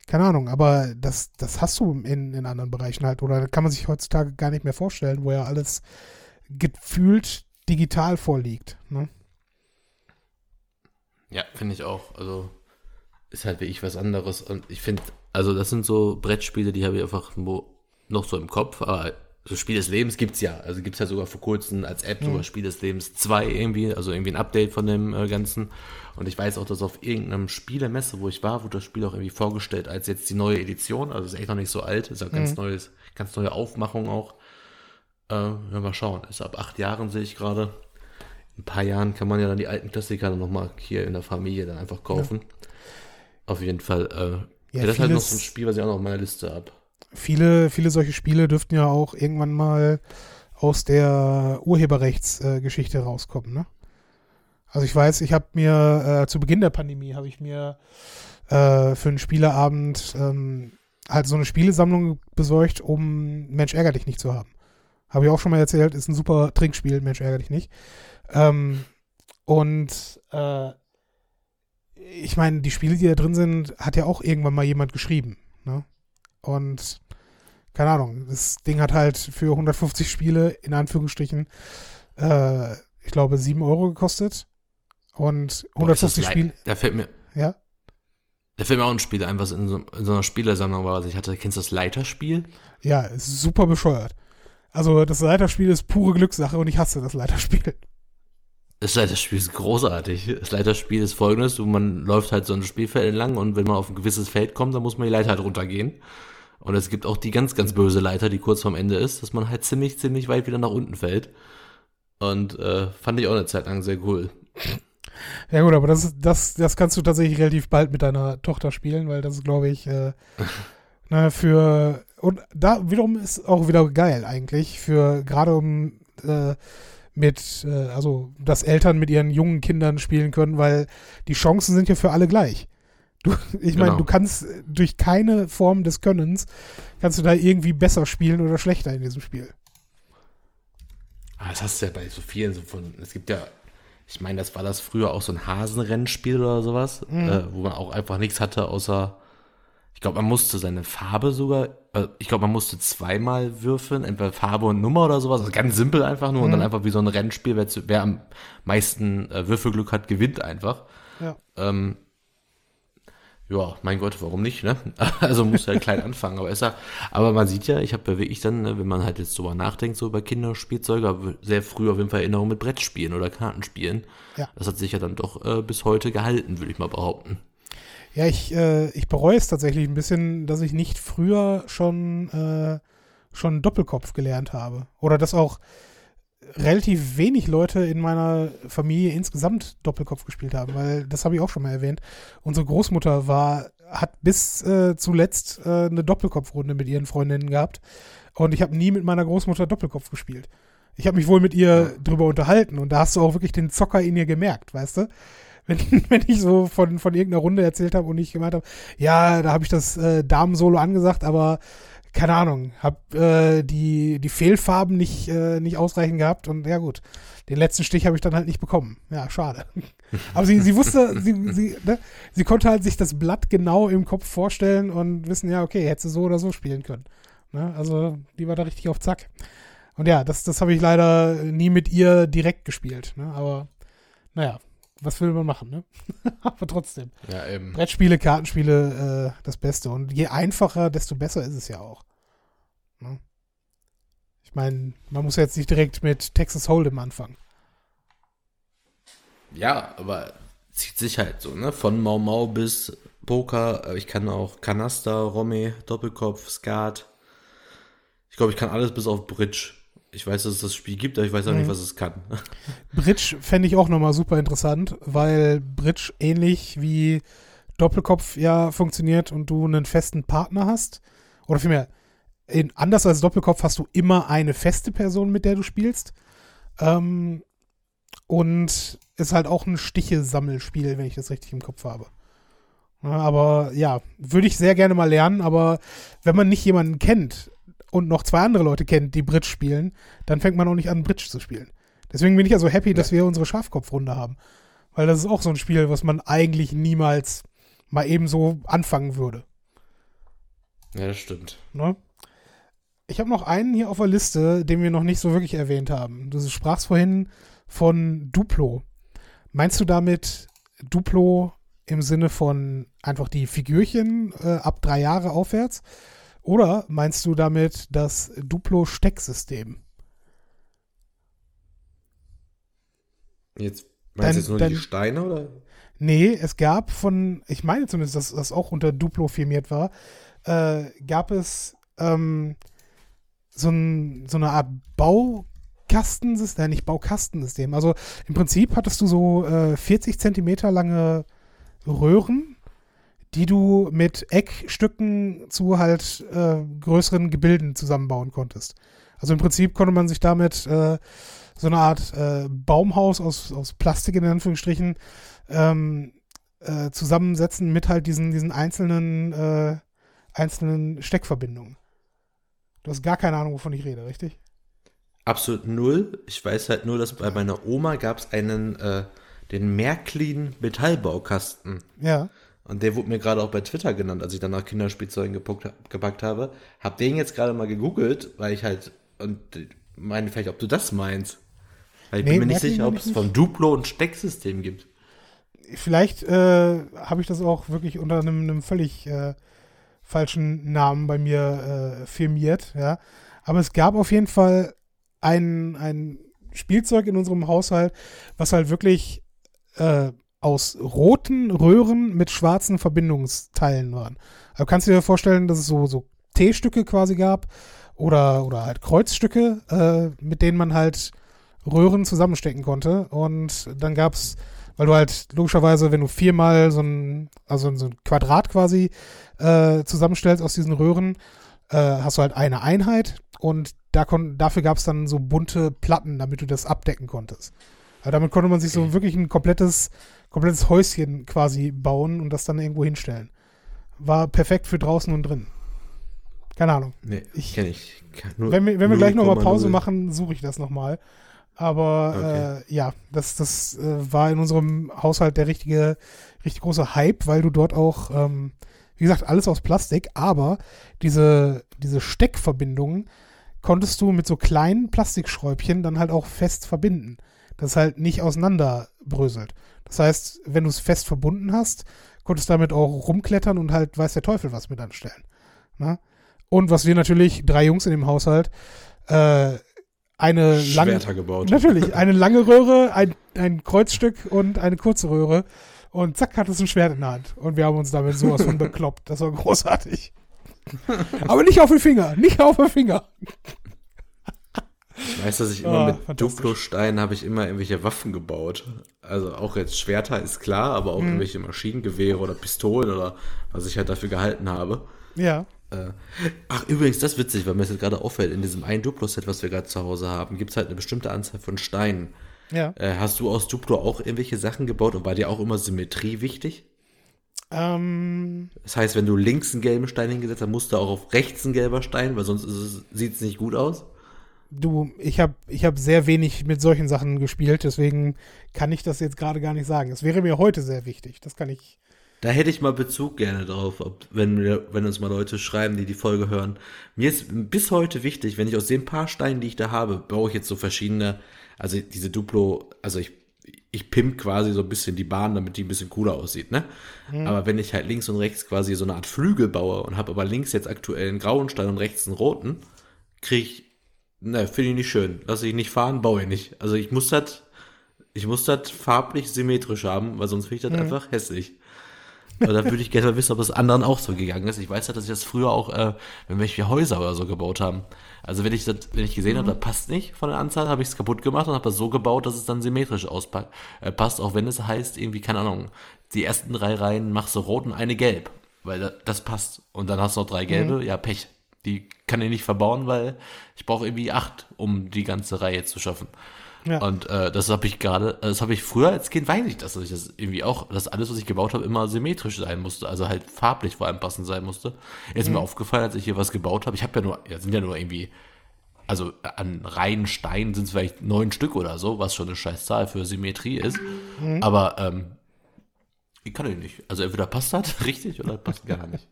S1: keine Ahnung, aber das, das hast du in, in anderen Bereichen halt. Oder kann man sich heutzutage gar nicht mehr vorstellen, wo ja alles gefühlt digital vorliegt. Ne?
S2: Ja, finde ich auch. Also ist halt wirklich was anderes. Und ich finde, also das sind so Brettspiele, die habe ich einfach noch so im Kopf, aber so Spiel des Lebens gibt's ja. Also gibt's ja sogar vor kurzem als App mhm. sogar Spiel des Lebens 2 irgendwie, also irgendwie ein Update von dem äh, Ganzen. Und ich weiß auch, dass auf irgendeinem Spielemesse, wo ich war, wurde das Spiel auch irgendwie vorgestellt als jetzt die neue Edition. Also ist echt noch nicht so alt, ist auch ganz mhm. neues, ganz neue Aufmachung auch. Äh, ja, mal schauen. Ist ab acht Jahren sehe ich gerade ein paar Jahren kann man ja dann die alten Klassiker dann nochmal hier in der Familie dann einfach kaufen. Ja. Auf jeden Fall. Äh, ja, das ist halt noch so ein Spiel, was ich auch noch auf meiner Liste habe.
S1: viele, viele solche Spiele dürften ja auch irgendwann mal aus der Urheberrechtsgeschichte äh, rauskommen, ne? Also ich weiß, ich habe mir äh, zu Beginn der Pandemie habe ich mir äh, für einen Spieleabend ähm, halt so eine Spielesammlung besorgt, um Mensch ärger dich nicht zu haben. Habe ich auch schon mal erzählt, ist ein super Trinkspiel, Mensch ärger dich nicht. Ähm, und äh, ich meine, die Spiele, die da drin sind, hat ja auch irgendwann mal jemand geschrieben. Ne? Und keine Ahnung, das Ding hat halt für 150 Spiele in Anführungsstrichen, äh, ich glaube, 7 Euro gekostet. Und 150 Spiele.
S2: Da fällt mir.
S1: Ja?
S2: Da fällt mir auch ein Spiel ein, was in so, in so einer Spielersammlung war, was ich hatte. Kennst du das Leiterspiel?
S1: Ja, ist super bescheuert. Also das Leiterspiel ist pure Glückssache und ich hasse das Leiterspiel.
S2: Das Leiterspiel ist großartig. Das Leiterspiel ist folgendes, man läuft halt so ein Spielfeld entlang und wenn man auf ein gewisses Feld kommt, dann muss man die Leiter halt runtergehen. Und es gibt auch die ganz, ganz böse Leiter, die kurz vorm Ende ist, dass man halt ziemlich, ziemlich weit wieder nach unten fällt. Und äh, fand ich auch eine Zeit lang sehr cool.
S1: Ja gut, aber das, das, das kannst du tatsächlich relativ bald mit deiner Tochter spielen, weil das ist, glaube ich, äh, na, für und da wiederum ist auch wieder geil eigentlich, für gerade um äh, mit, äh, also dass Eltern mit ihren jungen Kindern spielen können, weil die Chancen sind ja für alle gleich. Du, ich meine, genau. du kannst durch keine Form des Könnens, kannst du da irgendwie besser spielen oder schlechter in diesem Spiel.
S2: Ah, das hast du ja bei so vielen, so von, es gibt ja ich meine, das war das früher auch so ein Hasenrennspiel oder sowas, mhm. äh, wo man auch einfach nichts hatte, außer, ich glaube, man musste seine Farbe sogar, äh, ich glaube, man musste zweimal würfeln, entweder Farbe und Nummer oder sowas, also ganz simpel einfach nur mhm. und dann mhm. einfach wie so ein Rennspiel, wer, wer am meisten äh, Würfelglück hat, gewinnt einfach. Ja. Ähm, ja, mein Gott, warum nicht, ne? Also muss ja klein anfangen, aber ist ja, aber man sieht ja, ich habe wirklich dann, ne, wenn man halt jetzt drüber nachdenkt, so über Kinderspielzeuge, sehr früh auf jeden Fall Erinnerungen mit Brettspielen oder Kartenspielen. Ja. Das hat sich ja dann doch äh, bis heute gehalten, würde ich mal behaupten.
S1: Ja, ich, äh, ich bereue es tatsächlich ein bisschen, dass ich nicht früher schon, äh, schon Doppelkopf gelernt habe. Oder dass auch, relativ wenig Leute in meiner Familie insgesamt Doppelkopf gespielt haben, weil das habe ich auch schon mal erwähnt. Unsere Großmutter war, hat bis äh, zuletzt äh, eine Doppelkopfrunde mit ihren Freundinnen gehabt und ich habe nie mit meiner Großmutter Doppelkopf gespielt. Ich habe mich wohl mit ihr drüber unterhalten und da hast du auch wirklich den Zocker in ihr gemerkt, weißt du? Wenn, wenn ich so von, von irgendeiner Runde erzählt habe und ich gemeint habe, ja, da habe ich das äh, Damensolo angesagt, aber keine Ahnung, hab äh, die, die Fehlfarben nicht, äh, nicht ausreichend gehabt und ja gut, den letzten Stich habe ich dann halt nicht bekommen. Ja, schade. Aber sie, sie wusste, sie, sie, ne, sie konnte halt sich das Blatt genau im Kopf vorstellen und wissen, ja, okay, hätte sie so oder so spielen können. Ne? Also die war da richtig auf Zack. Und ja, das, das habe ich leider nie mit ihr direkt gespielt. Ne? Aber naja, was will man machen, ne? Aber trotzdem.
S2: Ja, eben.
S1: Brettspiele, Kartenspiele, äh, das Beste. Und je einfacher, desto besser ist es ja auch. Ne? Ich meine, man muss jetzt nicht direkt mit Texas Hold'em anfangen.
S2: Ja, aber zieht sich halt so, ne? Von Mau Mau bis Poker. Äh, ich kann auch Kanaster, Romme, Doppelkopf, Skat. Ich glaube, ich kann alles bis auf Bridge. Ich weiß, dass es das Spiel gibt, aber ich weiß auch mhm. nicht, was es kann.
S1: Bridge fände ich auch nochmal super interessant, weil Bridge ähnlich wie Doppelkopf ja funktioniert und du einen festen Partner hast. Oder vielmehr, in, anders als Doppelkopf hast du immer eine feste Person, mit der du spielst. Ähm, und ist halt auch ein Stiche-Sammelspiel, wenn ich das richtig im Kopf habe. Aber ja, würde ich sehr gerne mal lernen, aber wenn man nicht jemanden kennt, und noch zwei andere Leute kennt, die Bridge spielen, dann fängt man auch nicht an, Bridge zu spielen. Deswegen bin ich ja so happy, dass wir unsere Schafkopfrunde haben. Weil das ist auch so ein Spiel, was man eigentlich niemals mal eben so anfangen würde.
S2: Ja, das stimmt.
S1: Ne? Ich habe noch einen hier auf der Liste, den wir noch nicht so wirklich erwähnt haben. Du sprachst vorhin von Duplo. Meinst du damit Duplo im Sinne von einfach die Figürchen äh, ab drei Jahre aufwärts? Oder meinst du damit das Duplo-Stecksystem?
S2: Jetzt meinst du jetzt nur dein, die Steine oder?
S1: Nee, es gab von, ich meine zumindest, dass das auch unter Duplo firmiert war, äh, gab es ähm, so, ein, so eine Art Baukastensystem, nicht Baukastensystem. Also im Prinzip hattest du so äh, 40 Zentimeter lange Röhren, die du mit Eckstücken zu halt äh, größeren Gebilden zusammenbauen konntest. Also im Prinzip konnte man sich damit äh, so eine Art äh, Baumhaus aus, aus Plastik in Anführungsstrichen ähm, äh, zusammensetzen mit halt diesen, diesen einzelnen, äh, einzelnen Steckverbindungen. Du hast gar keine Ahnung, wovon ich rede, richtig?
S2: Absolut null. Ich weiß halt nur, dass bei meiner Oma gab es einen, äh, den Märklin Metallbaukasten.
S1: Ja.
S2: Und der wurde mir gerade auch bei Twitter genannt, als ich dann nach Kinderspielzeugen gepuckt, gepackt habe. Hab den jetzt gerade mal gegoogelt, weil ich halt, und meine vielleicht, ob du das meinst. Weil ich
S1: Nee,
S2: bin mir nicht sicher, ob es vom Duplo ein Stecksystem gibt.
S1: Vielleicht äh, habe ich das auch wirklich unter einem, einem völlig äh, falschen Namen bei mir äh, firmiert, ja. Aber es gab auf jeden Fall ein, ein Spielzeug in unserem Haushalt, was halt wirklich äh, aus roten Röhren mit schwarzen Verbindungsteilen waren. Also kannst du dir vorstellen, dass es so, so T-Stücke quasi gab oder, oder halt Kreuzstücke, äh, mit denen man halt Röhren zusammenstecken konnte. Und dann gab es, weil du halt logischerweise, wenn du viermal so ein, also so ein Quadrat quasi äh, zusammenstellst aus diesen Röhren, äh, hast du halt eine Einheit und da kon dafür gab es dann so bunte Platten, damit du das abdecken konntest. Aber damit konnte man sich so wirklich ein komplettes, komplettes Häuschen quasi bauen und das dann irgendwo hinstellen. War perfekt für draußen und drin. Keine Ahnung.
S2: Nee,
S1: Ich-
S2: kenne ich. Nur
S1: Wenn wir, wenn wir gleich nochmal
S2: 0,0.
S1: Pause machen, suche ich das nochmal. Aber äh, ja, das, das äh, war in unserem Haushalt der richtige, richtig große Hype, weil du dort auch, ähm, wie gesagt, alles aus Plastik, aber diese, diese Steckverbindungen konntest du mit so kleinen Plastikschräubchen dann halt auch fest verbinden. Das halt nicht auseinanderbröselt. Das heißt, wenn du es fest verbunden hast, konntest du damit auch rumklettern und halt weiß der Teufel was mit anstellen. Na? Und was wir natürlich, drei Jungs in dem Haushalt, äh, eine lange,
S2: Schwerter gebaut.
S1: natürlich, eine lange Röhre, ein, ein Kreuzstück und eine kurze Röhre. Und zack, hat es ein Schwert in der Hand. Und wir haben uns damit sowas von bekloppt. Das war großartig. Aber nicht auf den Finger, nicht auf den Finger.
S2: Weißt du, dass ich immer
S1: Ah,
S2: mit. Duplo-Steinen habe ich immer irgendwelche Waffen gebaut. Also auch jetzt Schwerter ist klar, aber auch
S1: Mhm.
S2: irgendwelche Maschinengewehre oder Pistolen oder was ich halt dafür gehalten habe.
S1: Ja.
S2: Äh, ach, übrigens, das ist witzig, weil mir das jetzt gerade auffällt, in diesem einen Duplo-Set, was wir gerade zu Hause haben, gibt es halt eine bestimmte Anzahl von Steinen.
S1: Ja.
S2: Äh, hast du aus Duplo auch irgendwelche Sachen gebaut und war dir auch immer Symmetrie wichtig?
S1: Ähm,
S2: Das heißt, wenn du links einen gelben Stein hingesetzt hast, musst du auch auf rechts ein gelber Stein, weil sonst sieht es nicht gut aus.
S1: Du, ich habe ich hab sehr wenig mit solchen Sachen gespielt, deswegen kann ich das jetzt gerade gar nicht sagen. Es wäre mir heute sehr wichtig. Das kann ich.
S2: Da hätte ich mal Bezug gerne drauf, ob, wenn, wir, wenn uns mal Leute schreiben, die die Folge hören. Mir ist bis heute wichtig, wenn ich aus den paar Steinen, die ich da habe, baue ich jetzt so verschiedene, also diese Duplo, also ich, ich pimp quasi so ein bisschen die Bahn, damit die ein bisschen cooler aussieht, ne? Aber wenn ich halt links und rechts quasi so eine Art Flügel baue und habe aber links jetzt aktuell einen grauen Stein und rechts einen roten, kriege ich, ne, finde ich nicht schön. Lass ich nicht fahren, baue ich nicht. Also ich muss das, ich muss das farblich symmetrisch haben, weil sonst finde ich das einfach hässlich. Aber da würde ich gerne mal wissen, ob es anderen auch so gegangen ist. Ich weiß ja, dass ich das früher auch, äh, wenn welche Häuser oder so gebaut haben. Also wenn ich das, wenn ich gesehen habe, das passt nicht von der Anzahl, habe ich es kaputt gemacht und habe das so gebaut, dass es dann symmetrisch auspasst. Äh, passt, auch wenn es heißt, irgendwie, keine Ahnung, die ersten drei Reihen machst du rot und eine gelb. Weil da, das passt. Und dann hast du noch drei gelbe, ja, Pech. Die kann ich nicht verbauen, weil ich brauche irgendwie acht, um die ganze Reihe zu schaffen.
S1: Ja.
S2: Und äh, das habe ich gerade, das habe ich früher als Kind, weiß ich das, dass ich das irgendwie auch, dass alles, was ich gebaut habe, immer symmetrisch sein musste, also halt farblich vor allem passend sein musste. Ist
S1: Mhm.
S2: mir aufgefallen, als ich hier was gebaut habe, ich habe ja nur, ja, sind ja nur irgendwie, also an reinen Steinen sind es vielleicht neun Stück oder so, was schon eine scheiß Zahl für Symmetrie ist.
S1: Mhm.
S2: Aber ähm, ich kann ich nicht. Also entweder passt das richtig oder passt gar nicht.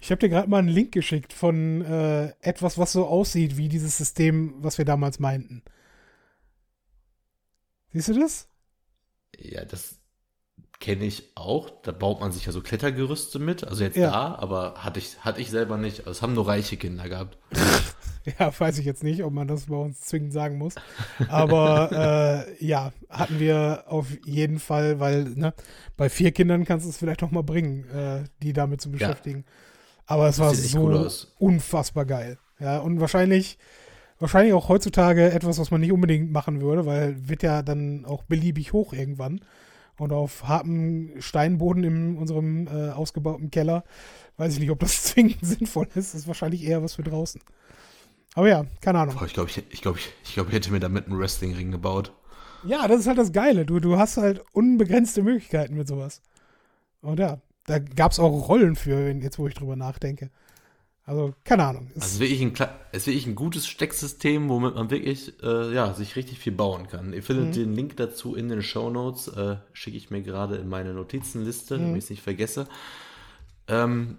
S1: Ich habe dir gerade mal einen Link geschickt von äh, etwas, was so aussieht wie dieses System, was wir damals meinten. Siehst du das?
S2: Ja, das kenne ich auch. Da baut man sich ja so Klettergerüste mit. Also jetzt
S1: Ja.
S2: da, aber hatte ich, hatte ich selber nicht. Also, Das haben nur reiche Kinder gehabt.
S1: Ja, weiß ich jetzt nicht, ob man das bei uns zwingend sagen muss. Aber äh, ja, hatten wir auf jeden Fall, weil ne, bei vier Kindern kannst du es vielleicht noch mal bringen, äh, die damit zu beschäftigen. Aber es war so
S2: cool
S1: unfassbar geil. Ja, und wahrscheinlich, wahrscheinlich auch heutzutage etwas, was man nicht unbedingt machen würde, weil wird ja dann auch beliebig hoch irgendwann. und auf hartem Steinboden in unserem äh, ausgebauten Keller. Weiß ich nicht, ob das zwingend sinnvoll ist. Das ist wahrscheinlich eher was für draußen. Aber ja, keine Ahnung.
S2: Boah, ich glaube, ich, ich, glaub, ich, ich, glaub, ich hätte mir damit einen Wrestlingring gebaut.
S1: Ja, das ist halt das Geile. Du, du hast halt unbegrenzte Möglichkeiten mit sowas. Und ja, da gab es auch Rollen für, jetzt wo ich drüber nachdenke. Also, keine Ahnung.
S2: Es also wirklich ein, es ist wirklich ein gutes Stecksystem, womit man wirklich äh, ja, sich richtig viel bauen kann. Ihr findet mhm. den Link dazu in den Show Notes. Äh, Schicke ich mir gerade in meine Notizenliste, mhm. damit ich es nicht vergesse. Ähm,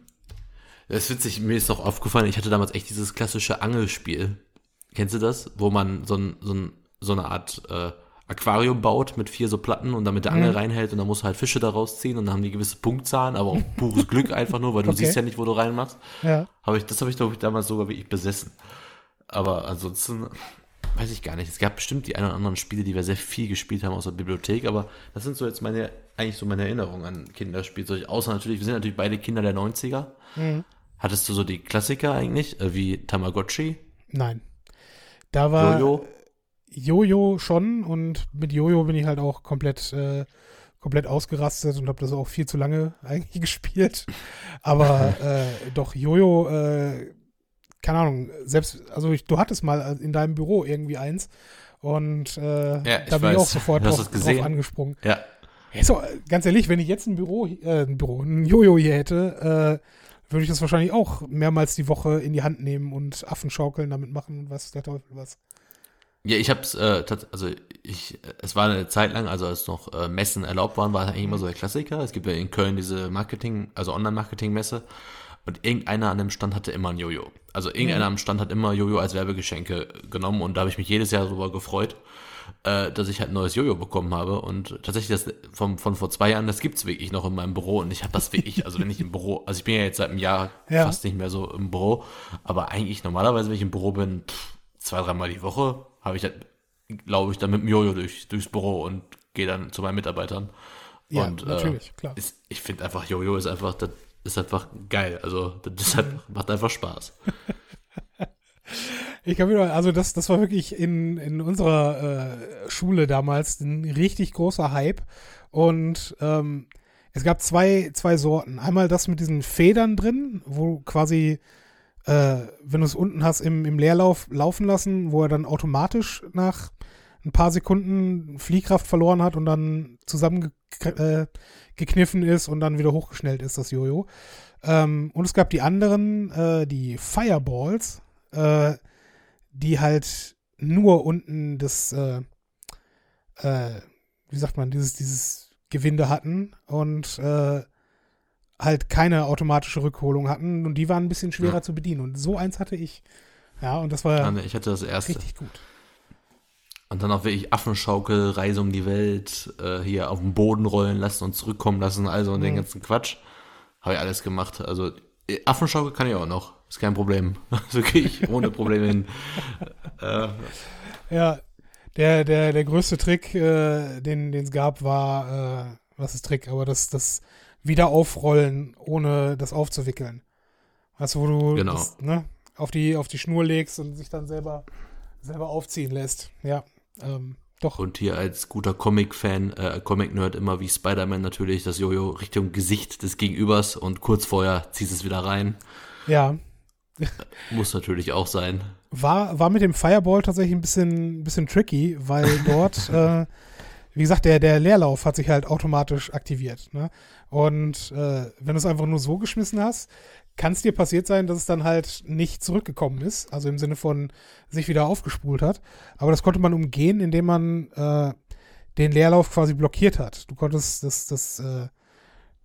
S2: das ist witzig, mir ist auch aufgefallen, ich hatte damals echt dieses klassische Angelspiel. Kennst du das? Wo man so, ein, so, ein, so eine Art äh, Aquarium baut mit vier so Platten und damit der Angel mhm. reinhält und dann muss halt Fische daraus ziehen und dann haben die gewisse Punktzahlen, aber auch pures Glück einfach nur, weil du okay. siehst ja nicht, wo du reinmachst.
S1: Ja.
S2: Hab ich, das habe ich, glaube ich, damals sogar wirklich besessen. Aber ansonsten weiß ich gar nicht. Es gab bestimmt die ein oder anderen Spiele, die wir sehr viel gespielt haben aus der Bibliothek, aber das sind so jetzt meine, eigentlich so meine Erinnerungen an Kinderspielzeug. Außer natürlich, wir sind natürlich beide Kinder der 90er. Mhm. Hattest du so die Klassiker eigentlich, äh, wie Tamagotchi?
S1: Nein. Da war. Jojo? Jojo schon und mit Jojo bin ich halt auch komplett, äh, komplett ausgerastet und habe das auch viel zu lange eigentlich gespielt. Aber äh, doch, Jojo, äh, keine Ahnung, selbst, also ich, du hattest mal in deinem Büro irgendwie eins und äh, ja, da bin weiß. ich auch sofort drauf, drauf, angesprungen.
S2: Ja.
S1: So, ganz ehrlich, wenn ich jetzt ein Büro, äh, ein Büro, ein Jojo hier hätte, äh, würde ich das wahrscheinlich auch mehrmals die Woche in die Hand nehmen und Affenschaukeln damit machen und was der Teufel was.
S2: Ja, ich hab's, äh, also ich, es war eine Zeit lang, also als noch äh, Messen erlaubt waren, war es eigentlich immer so der Klassiker. Es gibt ja in Köln diese Marketing, also Online-Marketing-Messe und irgendeiner an dem Stand hatte immer ein Jojo. Also irgendeiner mhm. am Stand hat immer Jojo als Werbegeschenke genommen und da habe ich mich jedes Jahr darüber gefreut, äh, dass ich halt ein neues Jojo bekommen habe und tatsächlich das vom, von vor zwei Jahren, das gibt's wirklich noch in meinem Büro und ich habe das wirklich, also wenn ich im Büro, also ich bin ja jetzt seit einem Jahr ja. fast nicht mehr so im Büro, aber eigentlich normalerweise, wenn ich im Büro bin, pff, zwei, dreimal die Woche habe ich halt, glaube ich, dann mit dem Jojo durch, durchs Büro und gehe dann zu meinen Mitarbeitern.
S1: Ja,
S2: und,
S1: natürlich, äh, klar.
S2: Ist, ich finde einfach, Jojo ist einfach, das ist einfach geil. Also, das halt, macht einfach Spaß.
S1: Ich kann wieder, also das, das war wirklich in, in unserer äh, Schule damals ein richtig großer Hype. Und ähm, es gab zwei, zwei Sorten. Einmal das mit diesen Federn drin, wo quasi äh, wenn du es unten hast, im, im Leerlauf laufen lassen, wo er dann automatisch nach ein paar Sekunden Fliehkraft verloren hat und dann zusammengekniffen äh, ist und dann wieder hochgeschnellt ist, das Jojo. Ähm, und es gab die anderen, äh, die Fireballs, äh, die halt nur unten das, äh, äh, wie sagt man, dieses, dieses Gewinde hatten und äh, halt keine automatische Rückholung hatten und die waren ein bisschen schwerer ja. zu bedienen. Und so eins hatte ich. Ja, und das war
S2: ja, ich hatte das erste.
S1: richtig gut.
S2: Und dann auch wirklich Affenschaukel, Reise um die Welt, äh, hier auf den Boden rollen lassen und zurückkommen lassen, also und mhm. den ganzen Quatsch. Habe ich alles gemacht. Also äh, Affenschaukel kann ich auch noch. Ist kein Problem. So gehe ich ohne Probleme hin.
S1: Äh, ja, der, der, der größte Trick, äh, den es gab, war, äh, was ist Trick, aber das, das wieder aufrollen, ohne das aufzuwickeln. Weißt du, wo du
S2: genau.
S1: das, ne, auf, die, auf die Schnur legst und sich dann selber, selber aufziehen lässt. Ja, ähm, doch.
S2: Und hier als guter Comic-Fan, äh, Comic-Nerd immer wie Spider-Man natürlich das Jojo Richtung Gesicht des Gegenübers und kurz vorher ziehst es wieder rein.
S1: Ja.
S2: Muss natürlich auch sein.
S1: War, war mit dem Fireball tatsächlich ein bisschen, bisschen tricky, weil dort, äh, wie gesagt, der, der Leerlauf hat sich halt automatisch aktiviert. Ne? Und äh, wenn du es einfach nur so geschmissen hast, kann es dir passiert sein, dass es dann halt nicht zurückgekommen ist. Also im Sinne von sich wieder aufgespult hat. Aber das konnte man umgehen, indem man äh, den Leerlauf quasi blockiert hat. Du konntest das, das, äh,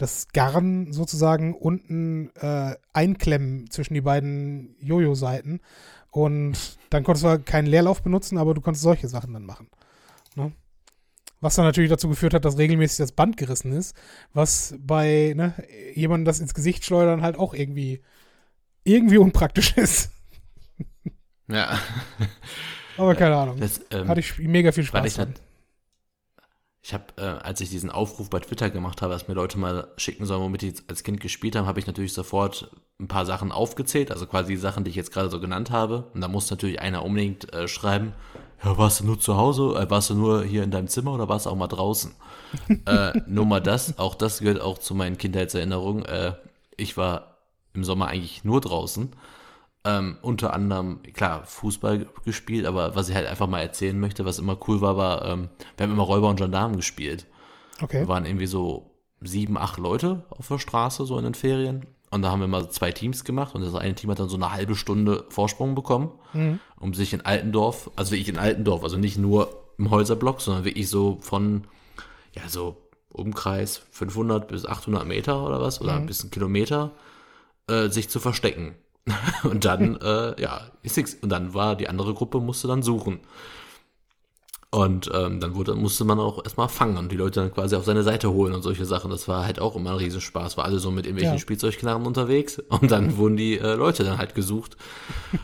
S1: das Garn sozusagen unten äh, einklemmen zwischen die beiden Jojo-Seiten. Und dann konntest du halt keinen Leerlauf benutzen, aber du konntest solche Sachen dann machen. Ne? Was dann natürlich dazu geführt hat, dass regelmäßig das Band gerissen ist, was bei ne, jemandem das ins Gesicht schleudern halt auch irgendwie, irgendwie unpraktisch ist.
S2: Ja.
S1: Aber keine Ahnung. Das, ähm, Hatte ich mega viel Spaß.
S2: Ich, ich habe, äh, als ich diesen Aufruf bei Twitter gemacht habe, dass mir Leute mal schicken sollen, womit die als Kind gespielt haben, habe ich natürlich sofort ein paar Sachen aufgezählt, also quasi die Sachen, die ich jetzt gerade so genannt habe. Und da muss natürlich einer unbedingt äh, schreiben, ja, warst du nur zu Hause, äh, warst du nur hier in deinem Zimmer oder warst du auch mal draußen? äh, nur mal das, auch das gehört auch zu meinen Kindheitserinnerungen. Äh, ich war im Sommer eigentlich nur draußen. Ähm, unter anderem, klar, Fußball gespielt, aber was ich halt einfach mal erzählen möchte, was immer cool war, war, ähm, wir haben immer Räuber und Gendarmen gespielt.
S1: Okay.
S2: Wir waren irgendwie so sieben, acht Leute auf der Straße, so in den Ferien. Und da haben wir mal zwei Teams gemacht und das eine Team hat dann so eine halbe Stunde Vorsprung bekommen,
S1: Mhm.
S2: um sich in Altendorf, also wirklich in Altendorf, also nicht nur im Häuserblock, sondern wirklich so von, ja, so Umkreis 500 bis 800 Meter oder was, oder ein bisschen Kilometer, äh, sich zu verstecken. und dann, äh, ja, ist nix. Und dann war die andere Gruppe, musste dann suchen. Und ähm, dann wurde, musste man auch erstmal fangen und die Leute dann quasi auf seine Seite holen und solche Sachen. Das war halt auch immer ein Riesenspaß. War alle so mit irgendwelchen
S1: Ja.
S2: Spielzeugknarren unterwegs und dann wurden die äh, Leute dann halt gesucht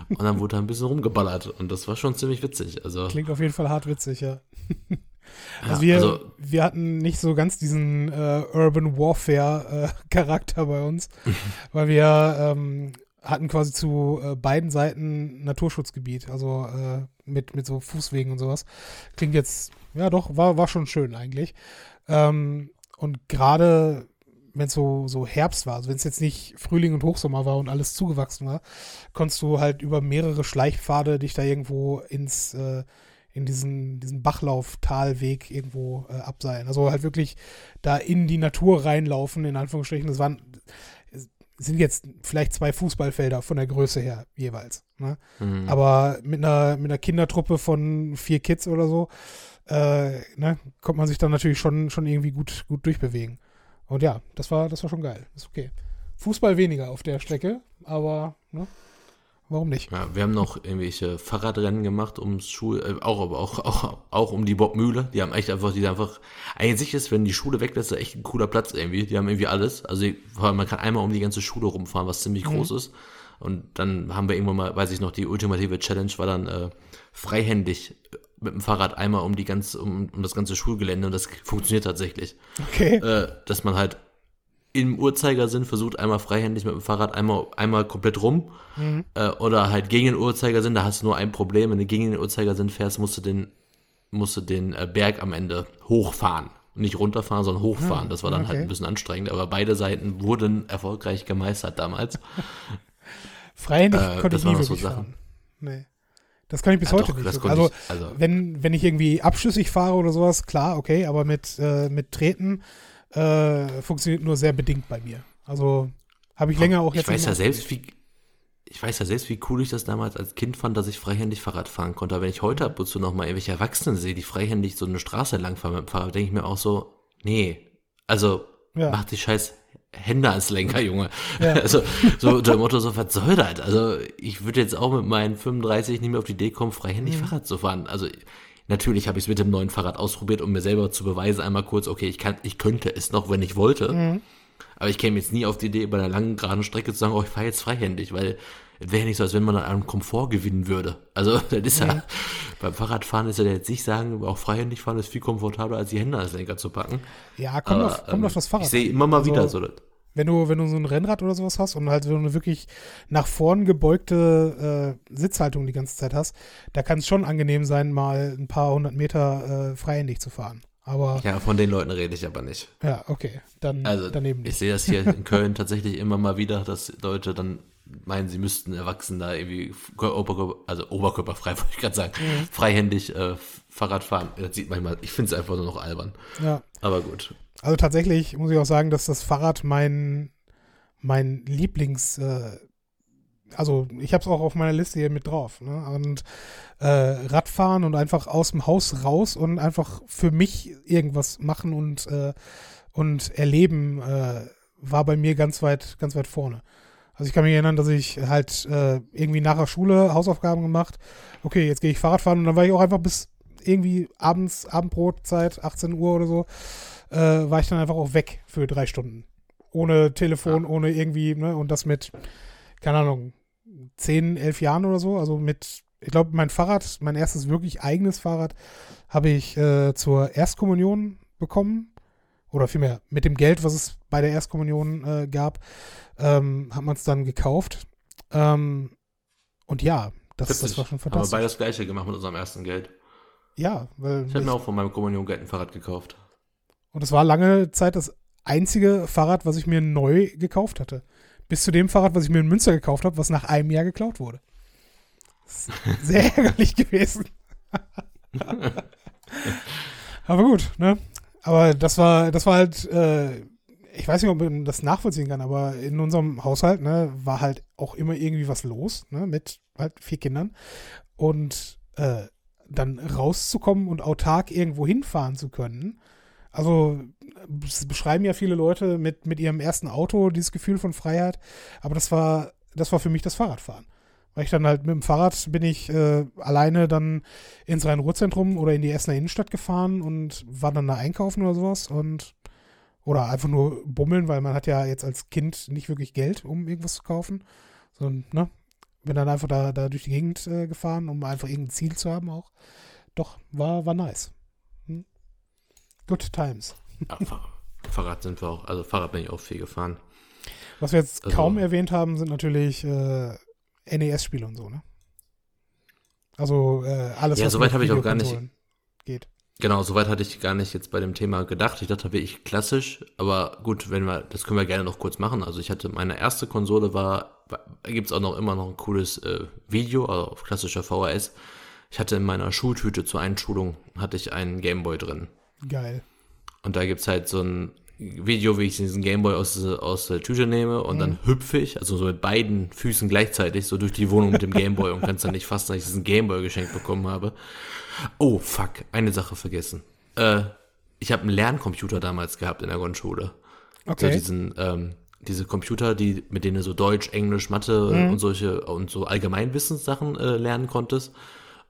S2: und dann wurde da ein bisschen rumgeballert und das war schon ziemlich witzig. Also
S1: Klingt auf jeden Fall hart witzig, ja.
S2: ja,
S1: Also wir,
S2: also
S1: wir hatten nicht so ganz diesen äh, Urban Warfare äh, Charakter bei uns, weil wir ähm, hatten quasi zu äh, beiden Seiten Naturschutzgebiet, also äh, mit, mit so Fußwegen und sowas. Klingt jetzt, ja doch, war, war schon schön eigentlich. Ähm, und gerade wenn es so, so Herbst war, also wenn es jetzt nicht Frühling und Hochsommer war und alles zugewachsen war, konntest du halt über mehrere Schleichpfade dich da irgendwo ins, äh, in diesen, diesen Bachlauf-Talweg irgendwo äh, abseilen. Also halt wirklich da in die Natur reinlaufen, in Anführungsstrichen. Das waren, sind jetzt vielleicht zwei Fußballfelder von der Größe her jeweils. Ne?
S2: mh,
S1: Aber mit einer, mit einer Kindertruppe von vier Kids oder so, äh, ne, kommt man sich dann natürlich schon, schon irgendwie gut, gut durchbewegen. Und ja, das war, das war schon geil. Ist okay. Fußball weniger auf der Strecke, aber ne, warum nicht?
S2: ja, wir haben noch irgendwelche Fahrradrennen gemacht ums Schul, äh, auch aber auch, auch auch um die Bockmühle. Die haben echt einfach, die einfach. Eigentlich ist, wenn die Schule weglässt, echt ein cooler Platz irgendwie. Die haben irgendwie alles. Also man kann einmal um die ganze Schule rumfahren, was ziemlich groß ist. Und dann haben wir irgendwann mal, weiß ich noch, die ultimative Challenge war dann äh, freihändig mit dem Fahrrad einmal um die ganze, um, um das ganze Schulgelände und das funktioniert tatsächlich.
S1: Okay.
S2: Äh, dass man halt im Uhrzeigersinn versucht, einmal freihändig mit dem Fahrrad einmal, einmal komplett rum. Äh, oder halt gegen den Uhrzeigersinn, da hast du nur ein Problem. Wenn du gegen den Uhrzeigersinn fährst, musst du den, musst du den äh, Berg am Ende hochfahren. Nicht runterfahren, sondern hochfahren. Das war dann halt
S1: okay.
S2: ein bisschen anstrengend, aber beide Seiten wurden erfolgreich gemeistert damals.
S1: Freihändig
S2: äh,
S1: konnte
S2: das
S1: ich nie
S2: so
S1: wirklich
S2: Sachen.
S1: fahren. Nee. Das kann ich bis
S2: Ja,
S1: heute
S2: doch,
S1: nicht. so. Also,
S2: ich- also-
S1: wenn, wenn ich irgendwie abschüssig fahre oder sowas, klar, okay, aber mit, äh, mit Treten äh, funktioniert nur sehr bedingt bei mir. Also habe ich länger auch
S2: ich
S1: jetzt
S2: weiß
S1: nicht
S2: ja selbst, wie ich weiß ja selbst, wie cool ich das damals als Kind fand, dass ich freihändig Fahrrad fahren konnte. Aber wenn ich heute ab und zu noch mal irgendwelche Erwachsene sehe, die freihändig so eine Straße langfahren mit dem Fahrrad, denke ich mir auch so, nee, also
S1: Ja.
S2: mach die scheiß Hände als Lenker, Junge.
S1: Ja.
S2: Also so unter dem Motto so, was soll das? Also ich würde jetzt auch mit meinen 35 nicht mehr auf die Idee kommen, freihändig
S1: Mhm.
S2: Fahrrad zu fahren. Also natürlich habe ich es mit dem neuen Fahrrad ausprobiert, um mir selber zu beweisen, einmal kurz, okay, ich kann, ich könnte es noch, wenn ich wollte.
S1: Mhm.
S2: Aber ich käme jetzt nie auf die Idee, bei einer langen, geraden Strecke zu sagen, oh, ich fahre jetzt freihändig, weil es wäre ja nicht so, als wenn man an Komfort gewinnen würde. Also, das ist ja, beim Fahrradfahren ist ja jetzt nicht sagen, auch freihändig fahren ist viel komfortabler, als die Hände als Lenker zu packen.
S1: Ja, kommt,
S2: Aber,
S1: auf, kommt
S2: ähm,
S1: auf das Fahrrad.
S2: Ich sehe immer mal
S1: Also,
S2: wieder so, das.
S1: Wenn du, wenn du so ein Rennrad oder sowas hast und halt so eine wirklich nach vorn gebeugte äh, Sitzhaltung die ganze Zeit hast, da kann es schon angenehm sein, mal ein paar hundert Meter äh, freihändig zu fahren. Aber ja,
S2: Ja, von den Leuten rede ich aber nicht.
S1: okay, dann
S2: Also,
S1: daneben
S2: ich
S1: nicht.
S2: sehe das hier in Köln tatsächlich immer mal wieder, dass Leute dann meinen, sie müssten erwachsen da irgendwie Oberkörper, also oberkörperfrei, wollte ich gerade sagen,
S1: Mhm.
S2: freihändig äh, Fahrrad fahren. Das sieht manchmal, ich finde es einfach nur noch albern.
S1: Ja.
S2: Aber gut.
S1: Also tatsächlich muss ich auch sagen, dass das Fahrrad mein, mein Lieblings, äh, also ich habe es auch auf meiner Liste hier mit drauf. Ne? Und äh, Radfahren und einfach aus dem Haus raus und einfach für mich irgendwas machen und, äh, und erleben äh, war bei mir ganz weit, ganz weit vorne. Also ich kann mich erinnern, dass ich halt äh, irgendwie nach der Schule Hausaufgaben gemacht. Okay, jetzt gehe ich Fahrrad fahren und dann war ich auch einfach bis irgendwie abends, Abendbrotzeit, 18 Uhr oder so, äh, war ich dann einfach auch weg für drei Stunden. Ohne Telefon, ohne irgendwie, ne, und das mit, keine Ahnung, 10, 11 Jahren oder so. Also mit, ich glaube, mein Fahrrad, mein erstes wirklich eigenes Fahrrad, habe ich äh, zur Erstkommunion bekommen. Oder vielmehr mit dem Geld, was es bei der Erstkommunion äh, gab, ähm, hat man es dann gekauft. Ähm, und ja, das, das war schon
S2: Haben wir
S1: fantastisch.
S2: beide das gleiche gemacht mit unserem ersten Geld.
S1: Ja, weil.
S2: Ich habe mir auch von meinem Kommunion-Geld ein Fahrrad gekauft.
S1: Und es war lange Zeit das einzige Fahrrad, was ich mir neu gekauft hatte. Bis zu dem Fahrrad, was ich mir in Münster gekauft habe, was nach einem Jahr geklaut wurde. Sehr ärgerlich gewesen. Aber gut, ne? Aber das war, das war halt, äh, ich weiß nicht, ob man das nachvollziehen kann, aber in unserem Haushalt, ne, war halt auch immer irgendwie was los, ne, mit halt vier Kindern. Und äh, dann rauszukommen und autark irgendwo hinfahren zu können. Also es beschreiben ja viele Leute mit, mit ihrem ersten Auto dieses Gefühl von Freiheit, aber das war, das war für mich das Fahrradfahren. Weil ich dann halt mit dem Fahrrad bin ich äh, alleine dann ins Rhein-Ruhr-Zentrum oder in die Essener Innenstadt gefahren und war dann da einkaufen oder sowas und oder einfach nur bummeln, weil man hat ja jetzt als Kind nicht wirklich Geld, um irgendwas zu kaufen. Sondern, ne? Bin dann einfach da, da durch die Gegend äh, gefahren, um einfach irgendein Ziel zu haben auch. Doch, war, war nice. Good times.
S2: Ja, Fahr- Fahrrad sind wir auch, also Fahrrad bin ich auch viel gefahren.
S1: Was wir jetzt
S2: Also-
S1: kaum erwähnt haben, sind natürlich äh, NES-Spiele und so, ne? Also äh, alles,
S2: Ja,
S1: was
S2: soweit habe ich auch gar nicht-
S1: geht.
S2: Genau, soweit hatte ich gar nicht jetzt bei dem Thema gedacht. Ich dachte, wirklich klassisch, aber gut, wenn wir, das können wir gerne noch kurz machen. Also ich hatte, meine erste Konsole war, da gibt's auch noch immer noch ein cooles äh, Video, also auf klassischer VHS. Ich hatte in meiner Schultüte zur Einschulung, hatte ich einen Gameboy drin.
S1: Geil.
S2: Und da gibt's halt so ein Video, wie ich diesen Gameboy aus, aus der Tüte nehme und dann hüpfe ich, also so mit beiden Füßen gleichzeitig, so durch die Wohnung mit dem Gameboy und kannst dann nicht fassen, dass ich diesen Gameboy geschenkt bekommen habe. Oh, fuck, eine Sache vergessen. Äh, ich habe einen Lerncomputer damals gehabt in der Grundschule.
S1: Okay.
S2: diesen, ähm, diese Computer, die, mit denen du so Deutsch, Englisch, Mathe und solche und so Allgemeinwissenssachen äh, lernen konntest.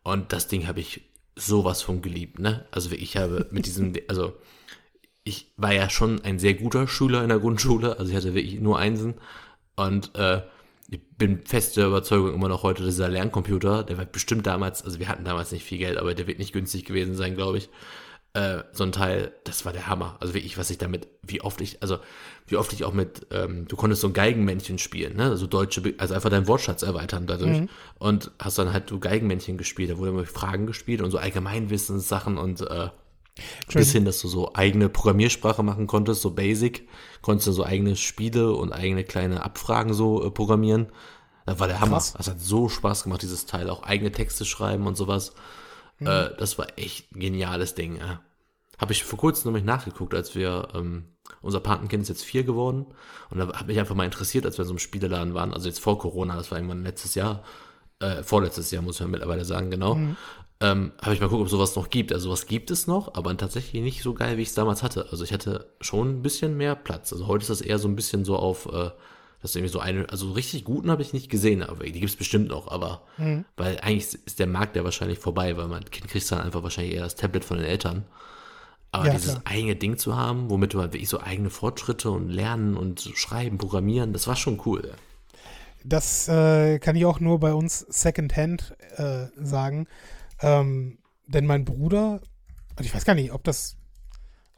S2: Und das Ding habe ich sowas von geliebt, ne? Also ich habe mit diesem, also ich war ja schon ein sehr guter Schüler in der Grundschule, also ich hatte wirklich nur Einsen und äh, ich bin fest der Überzeugung immer noch heute, dieser Lerncomputer, der war bestimmt damals, also wir hatten damals nicht viel Geld, aber der wird nicht günstig gewesen sein, glaube ich. Äh, so ein Teil, das war der Hammer. Also wirklich, was ich damit, wie oft ich, also wie oft ich auch mit, ähm, du konntest so ein Geigenmännchen spielen, ne? Also deutsche, Be- also einfach deinen Wortschatz erweitern dadurch. Und hast dann halt so Geigenmännchen gespielt, da wurde immer Fragen gespielt und so Allgemeinwissenssachen und äh, bis hin, dass du so eigene Programmiersprache machen konntest, so Basic, konntest du so eigene Spiele und eigene kleine Abfragen so äh, programmieren. Das war der Hammer.
S1: Krass.
S2: Das hat so Spaß gemacht, dieses Teil, auch eigene Texte schreiben und sowas. Äh, das war echt ein geniales Ding. Ja. Habe ich vor kurzem nämlich nachgeguckt, als wir, ähm, unser Patenkind ist jetzt vier geworden und da hat mich einfach mal interessiert, als wir in so einem Spieleladen waren, also jetzt vor Corona, das war irgendwann letztes Jahr, äh, vorletztes Jahr muss man mittlerweile sagen, genau. Ähm, habe ich mal geguckt, ob sowas noch gibt. Also sowas gibt es noch, aber tatsächlich nicht so geil, wie ich es damals hatte. Also ich hatte schon ein bisschen mehr Platz. Also heute ist das eher so ein bisschen so auf, äh, dass irgendwie so eine, also richtig guten habe ich nicht gesehen, aber die gibt es bestimmt noch, aber weil eigentlich ist der Markt ja wahrscheinlich vorbei, weil mein Kind kriegt dann einfach wahrscheinlich eher das Tablet von den Eltern. Aber
S1: Ja,
S2: dieses
S1: klar.
S2: eigene Ding zu haben, womit du halt wirklich so eigene Fortschritte und lernen und schreiben, programmieren, das war schon cool.
S1: Das äh, kann ich auch nur bei uns Secondhand äh, sagen. Ähm, denn mein Bruder, und ich weiß gar nicht, ob das,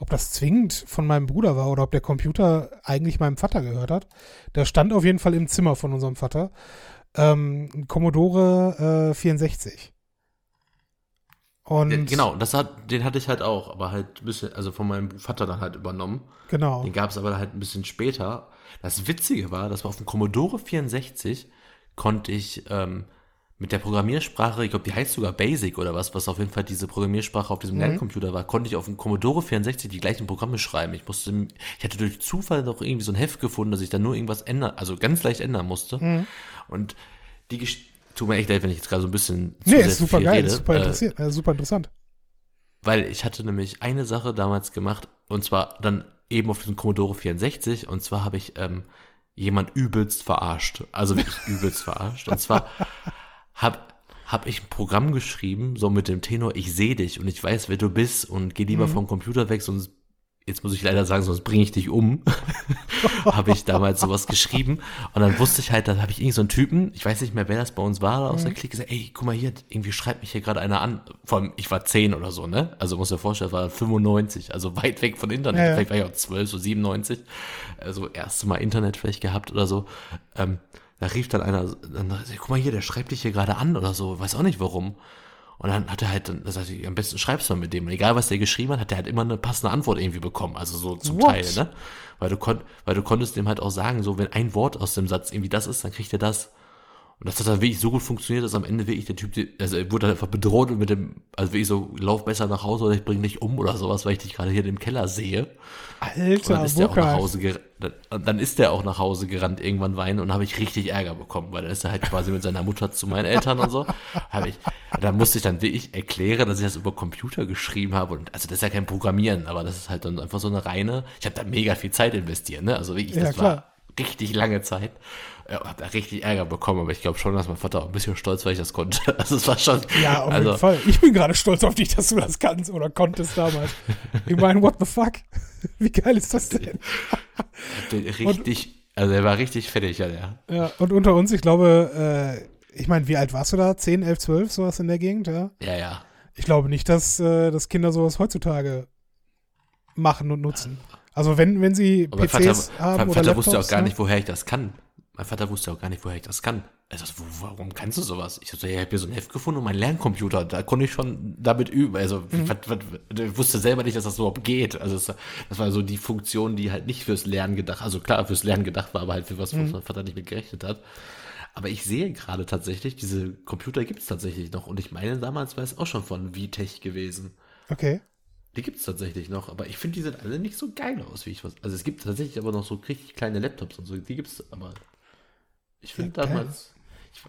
S1: ob das zwingend von meinem Bruder war oder ob der Computer eigentlich meinem Vater gehört hat. Der stand auf jeden Fall im Zimmer von unserem Vater. Ähm, ein Commodore äh, 64. Und
S2: Ja, Genau, das hat, den hatte ich halt auch, aber halt ein bisschen, also von meinem Vater dann halt übernommen.
S1: Genau.
S2: Den gab es aber halt ein bisschen später. Das Witzige war, dass auf dem Commodore 64 konnte ich ähm, mit der Programmiersprache, ich glaube, die heißt sogar Basic oder was, was auf jeden Fall diese Programmiersprache auf diesem Lerncomputer war, konnte ich auf dem Commodore 64 die gleichen Programme schreiben. Ich musste, ich hatte durch Zufall noch irgendwie so ein Heft gefunden, dass ich da nur irgendwas ändern, also ganz leicht ändern musste. Und die, tut mir echt leid, wenn ich jetzt gerade so ein bisschen zu
S1: nee, ist super geil,
S2: rede.
S1: ist super,
S2: Äh,
S1: interessiert, äh, super interessant.
S2: weil ich hatte nämlich eine Sache damals gemacht und zwar dann eben auf diesem Commodore 64 und zwar habe ich ähm, jemand übelst verarscht. Also wirklich übelst verarscht. Und zwar habe hab ich ein Programm geschrieben, so mit dem Tenor, ich sehe dich und ich weiß, wer du bist und geh lieber vom Computer weg, sonst, jetzt muss ich leider sagen, sonst bringe ich dich um. habe ich damals sowas geschrieben und dann wusste ich halt, da habe ich irgendwie so einen Typen, ich weiß nicht mehr, wer das bei uns war, aus der Clique gesagt, ey, guck mal hier, irgendwie schreibt mich hier gerade einer an. Vor allem, ich war 10 oder so, ne? Also muss dir vorstellen, war 95, also weit weg von Internet.
S1: Ja, ja.
S2: Vielleicht war ich auch 12, so 97. Also erste Mal Internet vielleicht gehabt oder so. Ähm, da rief dann einer, dann, guck mal hier, der schreibt dich hier gerade an oder so, weiß auch nicht warum. Und dann hat er halt, dann sagte ich, am besten schreibst du mal mit dem. Und egal, was der geschrieben hat, hat er halt immer eine passende Antwort irgendwie bekommen. Also so zum
S1: What?
S2: Teil, ne? Weil du, kon weil du konntest dem halt auch sagen, so, wenn ein Wort aus dem Satz irgendwie das ist, dann kriegt er das. Und das hat dann wirklich so gut funktioniert, dass am Ende wirklich der Typ, also er wurde dann einfach bedroht mit dem, also wirklich so, lauf besser nach Hause oder ich bring dich um oder sowas, weil ich dich gerade hier im Keller sehe. Und dann
S1: Alter,
S2: ist der auch nach. Hause gerannt, dann, dann ist der auch nach Hause gerannt, irgendwann weinen und habe ich richtig Ärger bekommen, weil dann ist er halt quasi mit seiner Mutter zu meinen Eltern und so. Habe ich, da musste ich dann wirklich erklären, dass ich das über Computer geschrieben habe und also das ist ja kein Programmieren, aber das ist halt dann einfach so eine reine, ich habe da mega viel Zeit investiert, ne? Also wirklich,
S1: Ja,
S2: das
S1: klar.
S2: war richtig lange Zeit. Ja, hab da richtig Ärger bekommen, aber ich glaube schon, dass mein Vater auch ein bisschen stolz war, ich das konnte. Also es war schon,
S1: Ja, auf
S2: also,
S1: jeden Fall. Ich bin gerade stolz auf dich, dass du das kannst oder konntest damals. Ich meine, what the fuck? Wie geil ist das denn?
S2: richtig, also er war richtig fertig, ja, der.
S1: Ja, und unter uns, ich glaube, äh, ich meine, wie alt warst du da? 10, 11, 12, sowas in der Gegend, ja?
S2: Ja, ja.
S1: Ich glaube nicht, dass, äh, dass Kinder sowas heutzutage machen und nutzen. Also wenn, wenn sie
S2: Aber
S1: PCs
S2: Vater,
S1: haben
S2: mein
S1: oder
S2: Vater wusste auch
S1: Laptops,
S2: gar
S1: ne?
S2: nicht, woher ich das kann. Mein Vater wusste auch gar nicht, woher ich das kann. Er wo, warum kannst du sowas? Ich so, ja, ich habe hier so ein Heft gefunden und mein Lerncomputer, da konnte ich schon damit üben. Also
S1: Mhm.
S2: was, was, ich wusste selber nicht, dass das überhaupt geht. Also das war so die Funktion, die halt nicht fürs Lernen gedacht, also klar fürs Lernen gedacht war, aber halt für was,
S1: Mhm.
S2: was mein Vater nicht mit gerechnet hat. Aber ich sehe gerade tatsächlich, diese Computer gibt es tatsächlich noch. Und ich meine, damals war es auch schon von VTech gewesen.
S1: Okay.
S2: Die gibt es tatsächlich noch, aber ich finde, die sehen alle nicht so geil aus, wie ich was. Also es gibt tatsächlich aber noch so richtig kleine Laptops und so, die gibt es aber. Ich finde
S1: Ja,
S2: damals. Ich,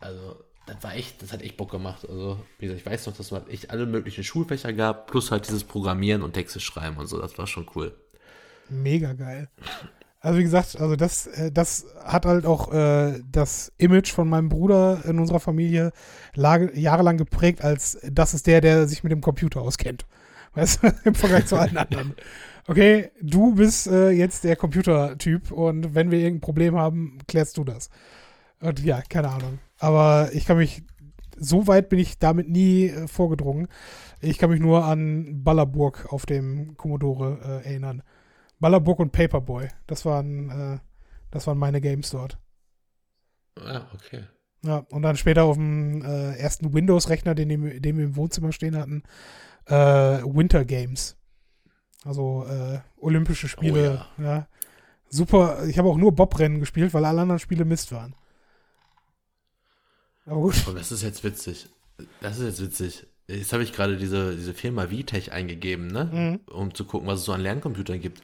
S2: also, das war echt, das hat echt Bock gemacht. Also, wie gesagt, ich weiß noch, dass es echt alle möglichen Schulfächer gab, plus halt dieses Programmieren und Texte schreiben und so, das war schon cool.
S1: Mega geil. Also wie gesagt, also das, äh, das hat halt auch äh, das Image von meinem Bruder in unserer Familie lage, jahrelang geprägt, als das ist der, der sich mit dem Computer auskennt. Weißt du, im Vergleich zu allen anderen. Okay, du bist äh, jetzt der Computertyp und wenn wir irgendein Problem haben, klärst du das. Und ja, keine Ahnung. Aber ich kann mich, so weit bin ich damit nie äh, vorgedrungen. Ich kann mich nur an Ballerburg auf dem Commodore äh, erinnern. Ballerburg und Paperboy. Das waren, äh, das waren meine Games dort.
S2: Ah, okay.
S1: Ja, und dann später auf dem äh, ersten Windows-Rechner, den, wir- den wir im Wohnzimmer stehen hatten, äh, Winter Games. Also äh, Olympische Spiele. ja. Super. Ich habe auch nur Bobrennen gespielt, weil alle anderen Spiele Mist waren. Aber gut.
S2: Das ist jetzt witzig. Das ist jetzt witzig. Jetzt habe ich gerade diese, diese Firma VTech eingegeben, ne?
S1: Mhm.
S2: Um zu gucken, was es so an Lerncomputern gibt.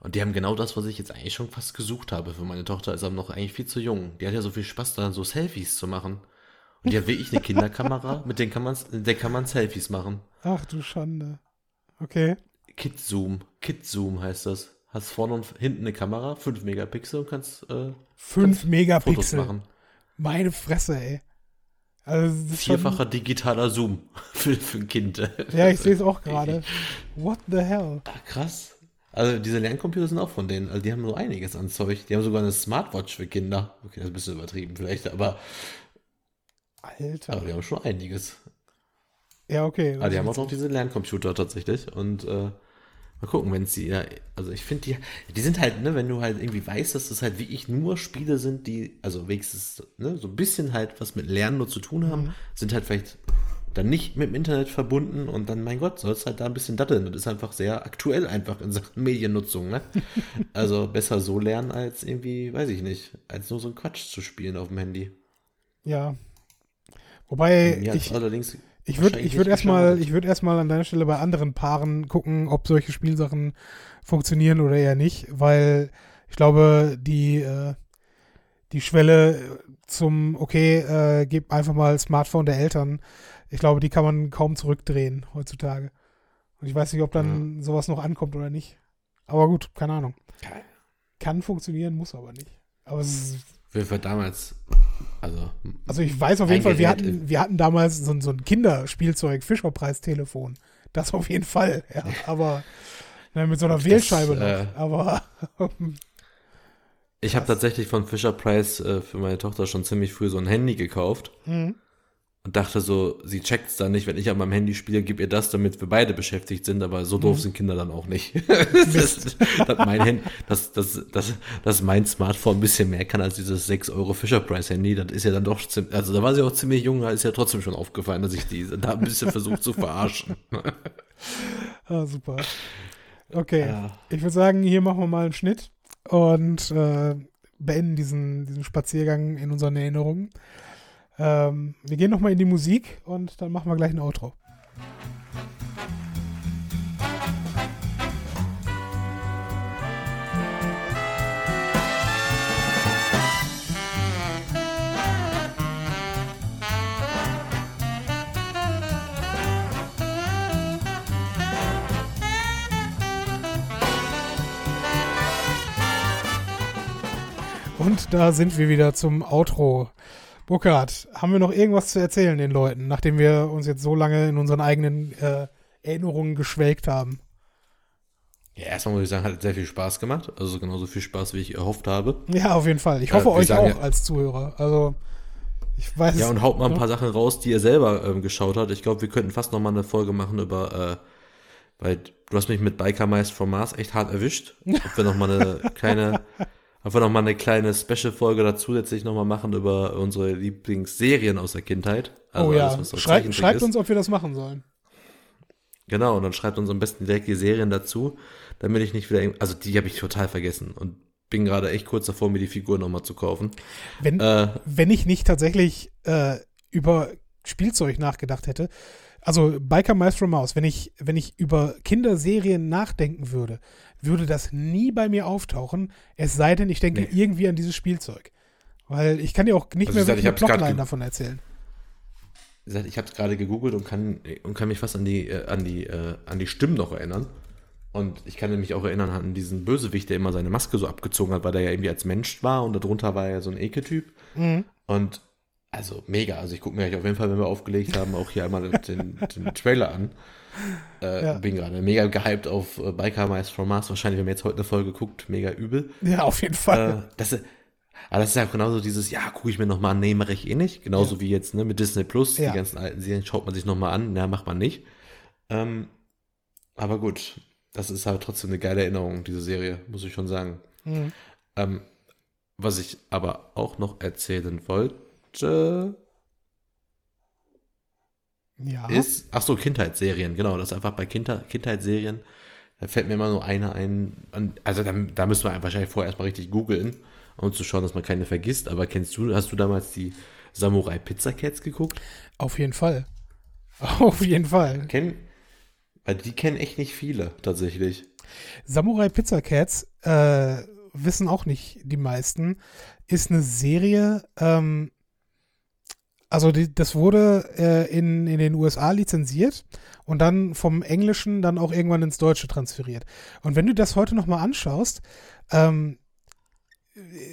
S2: Und die haben genau das, was ich jetzt eigentlich schon fast gesucht habe für meine Tochter, ist aber noch eigentlich viel zu jung. Die hat ja so viel Spaß daran, so Selfies zu machen. Und die hat wirklich eine Kinderkamera, kann mit der kann man Selfies machen.
S1: Ach du Schande. Okay.
S2: Kid-Zoom, Kid-Zoom heißt das. Hast vorne und hinten eine Kamera, 5 Megapixel und kannst äh,
S1: 5
S2: Fotos
S1: Megapixel.
S2: machen.
S1: Meine Fresse, ey. Also, ist schon,
S2: Vierfacher digitaler Zoom für, für ein Kind.
S1: ja, ich sehe es auch gerade. What the hell?
S2: Ah, krass. Also diese Lerncomputer sind auch von denen. Also die haben so einiges an Zeug. Die haben sogar eine Smartwatch für Kinder. Okay, das ist ein bisschen übertrieben vielleicht, aber,
S1: Alter.
S2: aber die haben schon einiges.
S1: Ja, okay.
S2: Aber die haben auch noch diese Lerncomputer tatsächlich. Und äh, mal gucken, wenn sie, ja, also ich finde die, die sind halt, ne, wenn du halt irgendwie weißt, dass das halt wirklich nur Spiele sind, die, also wenigstens, ne, so ein bisschen halt was mit Lernen nur zu tun haben, sind halt vielleicht dann nicht mit dem Internet verbunden und dann, mein Gott, sollst halt da ein bisschen datteln. Das ist einfach sehr aktuell einfach in Sachen Mediennutzung, ne? Also besser so lernen als irgendwie, weiß ich nicht, als nur so ein Quatsch zu spielen auf dem Handy.
S1: Ja. Wobei,
S2: Mir
S1: ich,
S2: allerdings
S1: ich würde ich würd erstmal würd erstmal an deiner Stelle bei anderen Paaren gucken, ob solche Spielsachen funktionieren oder eher nicht, weil ich glaube, die, äh, die Schwelle zum, okay, äh, gib einfach mal Smartphone der Eltern, ich glaube, die kann man kaum zurückdrehen heutzutage. Und ich weiß nicht, ob dann sowas noch ankommt oder nicht. Aber gut, keine Ahnung. Kann funktionieren, muss aber nicht. Aber es ist
S2: Für, für damals, also
S1: Also ich weiß auf jeden Fall, wir hatten, wir hatten damals so, ein- so ein Kinderspielzeug, Fischerpreis-Telefon. Das auf jeden Fall, ja. Aber ne, mit so einer Wählscheibe noch.
S2: äh,
S1: Aber
S2: Ich habe tatsächlich von Fisher Price äh, für meine Tochter schon ziemlich früh so ein Handy gekauft.
S1: Mhm.
S2: Und dachte so, sie checkt's dann nicht, wenn ich an meinem Handy spiele, gib ihr das, damit wir beide beschäftigt sind, aber so doof mhm. sind Kinder dann auch nicht. das, dass mein Handy, dass, dass, dass, dass mein Smartphone ein bisschen mehr kann als dieses 6 Euro Fisher Price Handy, das ist ja dann doch ziemlich, also da war sie auch ziemlich jung, da ist ja trotzdem schon aufgefallen, dass ich die da ein bisschen versucht zu verarschen.
S1: ah, super. Okay, ja. ich würde sagen, hier machen wir mal einen Schnitt und äh, beenden diesen, diesen Spaziergang in unseren Erinnerungen. Ähm, wir gehen nochmal in die Musik und dann machen wir gleich ein Outro. Und da sind wir wieder zum Outro. Burkhard, haben wir noch irgendwas zu erzählen den Leuten, nachdem wir uns jetzt so lange in unseren eigenen äh, Erinnerungen geschwelgt haben?
S2: Ja, erstmal muss ich sagen, hat sehr viel Spaß gemacht. Also genauso viel Spaß, wie ich erhofft habe.
S1: Ja, auf jeden Fall. Ich hoffe äh, euch sagen, auch als Zuhörer. Also ich weiß
S2: Ja, und haut mal ein paar Sachen raus, die ihr selber ähm, geschaut habt. Ich glaube, wir könnten fast noch mal eine Folge machen über, äh, weil du hast mich mit Biker Mice from Mars echt hart erwischt. Ob wir noch mal eine kleine einfach nochmal eine kleine Special-Folge dazu zusätzlich nochmal machen über unsere Lieblingsserien aus der Kindheit.
S1: Also oh ja, alles, Schrei schreibt uns, ob wir das machen sollen.
S2: Genau, und dann schreibt uns am besten direkt die Serien dazu, damit ich nicht wieder, also die habe ich total vergessen und bin gerade echt kurz davor, mir die Figur nochmal zu kaufen.
S1: Wenn, äh, wenn ich nicht tatsächlich äh, über Spielzeug nachgedacht hätte, also Biker from Mouse, wenn ich, wenn ich über Kinderserien nachdenken würde, würde das nie bei mir auftauchen, es sei denn, ich denke nee. irgendwie an dieses Spielzeug. Weil ich kann dir auch nicht also mehr wirklich eine Plotline davon erzählen.
S2: Ich habe es gerade gegoogelt und kann, und kann mich fast an die, äh, an, die, äh, an die Stimmen noch erinnern. Und ich kann mich auch erinnern an diesen Bösewicht, der immer seine Maske so abgezogen hat, weil der ja irgendwie als Mensch war und darunter war er so ein Ekeltyp. Mhm. Und also mega. Also ich gucke mir auf jeden Fall, wenn wir aufgelegt haben, auch hier einmal den, den Trailer an. Äh, ja. Bin gerade mega gehypt auf äh, Biker Mice from Mars. Wahrscheinlich, wenn wir jetzt heute eine Folge guckt, mega übel.
S1: Ja, auf jeden Fall.
S2: Äh, das, aber das ist ja genauso dieses, ja, gucke ich mir nochmal an, nee, mache ich eh nicht. Genauso ja. wie jetzt ne, mit Disney Plus, ja. die ganzen alten Serien schaut man sich nochmal an, na, macht man nicht. Ähm, aber gut, das ist halt trotzdem eine geile Erinnerung, diese Serie, muss ich schon sagen. Mhm. Ähm, was ich aber auch noch erzählen wollte, ja. ist, ach so, Kindheitsserien, genau, das ist einfach bei Kinder, Kindheitsserien, da fällt mir immer nur eine ein, also da, da müssen wir wahrscheinlich vorher erstmal richtig googeln, um zu schauen, dass man keine vergisst, aber kennst du, hast du damals die Samurai Pizza Cats geguckt?
S1: Auf jeden Fall. Auf jeden Fall.
S2: Kennen, weil die kennen echt nicht viele, tatsächlich.
S1: Samurai Pizza Cats, äh, wissen auch nicht die meisten, ist eine Serie, ähm, also die, das wurde äh, in, in den USA lizenziert und dann vom Englischen dann auch irgendwann ins Deutsche transferiert. Und wenn du das heute nochmal anschaust, ähm,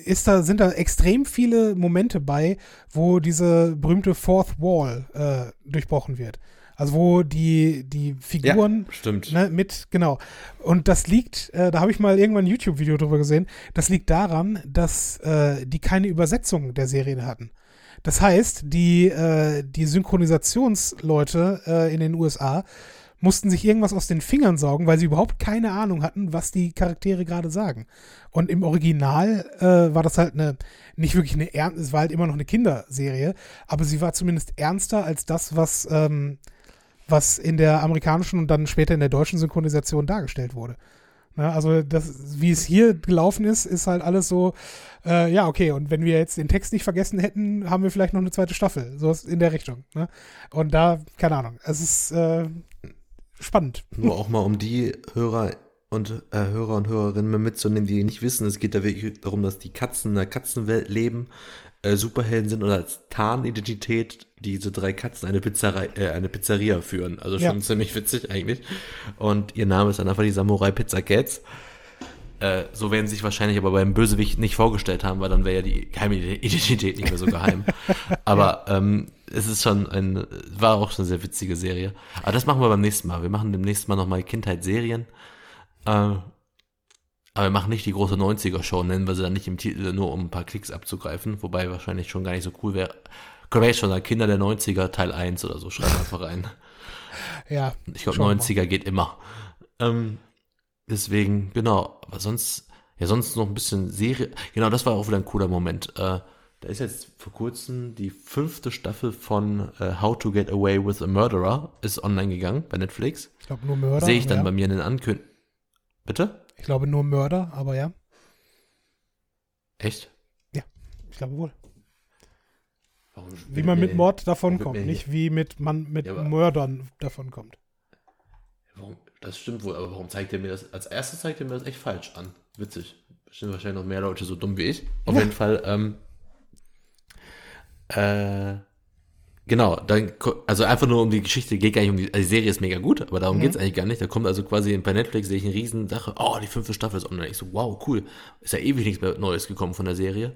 S1: ist da, sind da extrem viele Momente bei, wo diese berühmte Fourth Wall äh, durchbrochen wird. Also wo die, die Figuren
S2: ja,
S1: ne, mit, genau. Und das liegt, äh, da habe ich mal irgendwann ein YouTube-Video drüber gesehen, das liegt daran, dass äh, die keine Übersetzung der Serien hatten. Das heißt, die, äh, die Synchronisationsleute äh, in den USA mussten sich irgendwas aus den Fingern saugen, weil sie überhaupt keine Ahnung hatten, was die Charaktere gerade sagen. Und im Original äh, war das halt eine, nicht wirklich eine ernst, es war halt immer noch eine Kinderserie, aber sie war zumindest ernster als das, was, ähm, was in der amerikanischen und dann später in der deutschen Synchronisation dargestellt wurde. Ne, also das, wie es hier gelaufen ist, ist halt alles so, äh, ja, okay, und wenn wir jetzt den Text nicht vergessen hätten, haben wir vielleicht noch eine zweite Staffel. So in der Richtung. Ne? Und da, keine Ahnung, es ist äh, spannend.
S2: Nur auch mal um die Hörer und äh, Hörer und Hörerinnen mitzunehmen, die nicht wissen, es geht da wirklich darum, dass die Katzen in der Katzenwelt leben, äh, Superhelden sind und als Tarnidentität diese drei Katzen eine, Pizzerei, äh, eine Pizzeria führen. Also schon ja. ziemlich witzig eigentlich. Und ihr Name ist dann einfach die Samurai Pizza Cats. Äh, so werden sie sich wahrscheinlich aber beim Bösewicht nicht vorgestellt haben, weil dann wäre ja die geheime Identität nicht mehr so geheim. aber ähm, es ist schon ein, war auch schon eine sehr witzige Serie. Aber das machen wir beim nächsten Mal. Wir machen demnächst mal nochmal Kindheitsserien. Äh, aber wir machen nicht die große 90er-Show, nennen wir sie dann nicht im Titel, nur um ein paar Klicks abzugreifen, wobei wahrscheinlich schon gar nicht so cool wäre. Können wir jetzt schon sagen, Kinder der 90er, Teil 1 oder so, schreiben einfach rein.
S1: Ja.
S2: Ich glaube,
S1: schauen wir
S2: 90er geht immer. Ähm, deswegen, genau, aber sonst, ja, sonst noch ein bisschen Serie. Genau, das war auch wieder ein cooler Moment. Äh, da ist jetzt vor kurzem die fünfte Staffel von äh, How to Get Away with a Murderer ist online gegangen bei Netflix.
S1: Ich glaube nur Mörder.
S2: Sehe ich dann
S1: ja.
S2: bei mir in den Ankündigungen. Bitte?
S1: Ich glaube nur Mörder, aber ja.
S2: Echt?
S1: Ich glaube wohl.
S2: Warum
S1: Wie man mit Mord davonkommt, nicht wie mit man mit
S2: Ja,
S1: Mördern davonkommt.
S2: Warum, das stimmt wohl, aber warum zeigt er mir das? Als erstes zeigt er mir das echt falsch an. Witzig. Bestimmt wahrscheinlich noch mehr Leute so dumm wie ich. Auf jeden Fall, ähm, äh, genau, dann, also einfach nur um die Geschichte, geht gar nicht um die, also die Serie ist mega gut, aber darum geht's eigentlich gar nicht. Da kommt also quasi bei Netflix, sehe ich eine riesen Sache, oh, die fünfte Staffel ist online. Ich so, wow, cool. Ist ja ewig nichts mehr Neues gekommen von der Serie.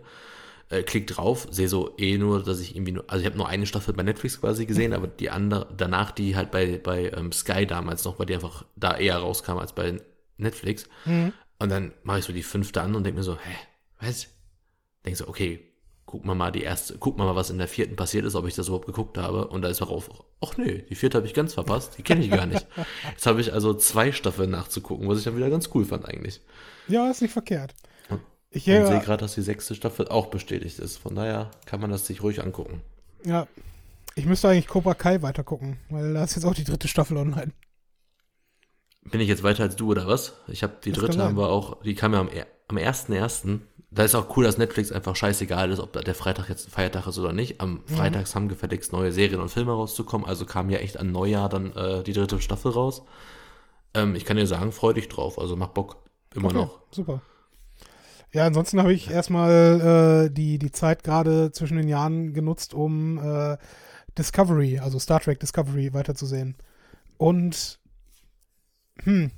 S2: Äh, klick drauf, sehe so eh nur, dass ich irgendwie nur, also ich habe nur eine Staffel bei Netflix quasi gesehen, aber die andere, danach die halt bei, bei ähm, Sky damals noch, weil die einfach da eher rauskam als bei Netflix. Und dann mache ich so die fünfte an und denke mir so, hä, was? Denk so, okay, guck mal mal die erste, guck mal mal, was in der vierten passiert ist, ob ich das überhaupt geguckt habe. Und da ist darauf, ach nee, die vierte habe ich ganz verpasst, die kenne ich gar nicht. Jetzt habe ich also zwei Staffeln nachzugucken, was ich dann wieder ganz cool fand eigentlich.
S1: Ja, ist nicht verkehrt. Ich
S2: Und sehe gerade, dass die sechste Staffel auch bestätigt ist. Von daher kann man das sich ruhig angucken.
S1: ja, ich müsste eigentlich Cobra Kai weitergucken, weil da ist jetzt auch die dritte Staffel online.
S2: Bin ich jetzt weiter als du oder was? Ich habe die
S1: Das
S2: dritte haben wir auch, die kam ja am, am 1.1. Da ist auch cool, dass Netflix einfach scheißegal ist, ob da der Freitag jetzt ein Feiertag ist oder nicht. Am Freitags haben gefälligst neue Serien und Filme rauszukommen, also kam ja echt an Neujahr dann äh, die dritte Staffel raus. Ähm, ich kann dir sagen, freu dich drauf, also mach Bock. Immer
S1: Okay,
S2: noch.
S1: Super. Ja, ansonsten habe ich erstmal äh, die, die Zeit gerade zwischen den Jahren genutzt, um äh, Discovery, also Star Trek Discovery weiterzusehen. Und hm,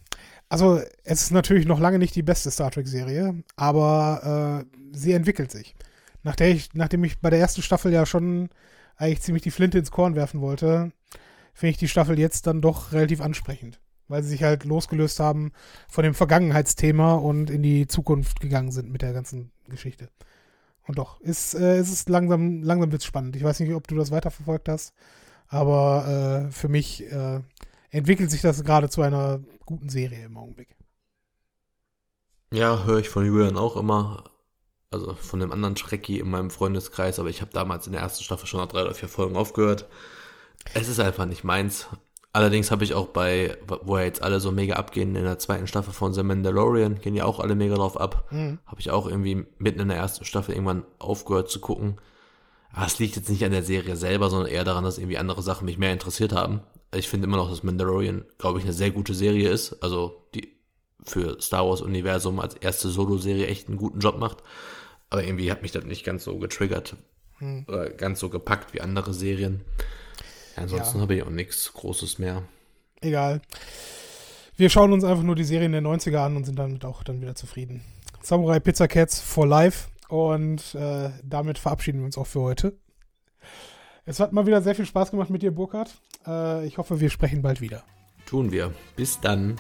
S1: also es ist natürlich noch lange nicht die beste Star Trek-Serie, aber äh, sie entwickelt sich. Nach ich, nachdem ich bei der ersten Staffel ja schon eigentlich ziemlich die Flinte ins Korn werfen wollte, finde ich die Staffel jetzt dann doch relativ ansprechend. Weil sie sich halt losgelöst haben von dem Vergangenheitsthema und in die Zukunft gegangen sind mit der ganzen Geschichte. Und doch, ist, äh, es ist langsam, langsam wird's spannend. Ich weiß nicht, ob du das weiterverfolgt hast, aber äh, für mich äh, entwickelt sich das gerade zu einer guten Serie im Augenblick.
S2: Ja, höre ich von Julian auch immer. Also von dem anderen Schrecki in meinem Freundeskreis, aber ich habe damals in der ersten Staffel schon nach drei oder vier Folgen aufgehört. Es ist einfach nicht meins. Allerdings habe ich auch bei, wo ja jetzt alle so mega abgehen, in der zweiten Staffel von The Mandalorian, gehen ja auch alle mega drauf ab.
S1: Mhm.
S2: Habe ich auch irgendwie mitten in der ersten Staffel irgendwann aufgehört zu gucken. Aber es liegt jetzt nicht an der Serie selber, sondern eher daran, dass irgendwie andere Sachen mich mehr interessiert haben. Ich finde immer noch, dass Mandalorian, glaube ich, eine sehr gute Serie ist. Also die für Star Wars Universum als erste Solo-Serie echt einen guten Job macht. Aber irgendwie hat mich das nicht ganz so getriggert,
S1: Hm.
S2: oder ganz so gepackt wie andere Serien. Ansonsten
S1: Ja.
S2: habe ich auch nichts Großes mehr.
S1: Egal. Wir schauen uns einfach nur die Serien der 90er an und sind damit auch dann wieder zufrieden. Samurai Pizza Cats for Life. Und äh, damit verabschieden wir uns auch für heute. Es hat mal wieder sehr viel Spaß gemacht mit dir, Burkhard. Äh, ich hoffe, wir sprechen bald wieder.
S2: Tun wir. Bis dann.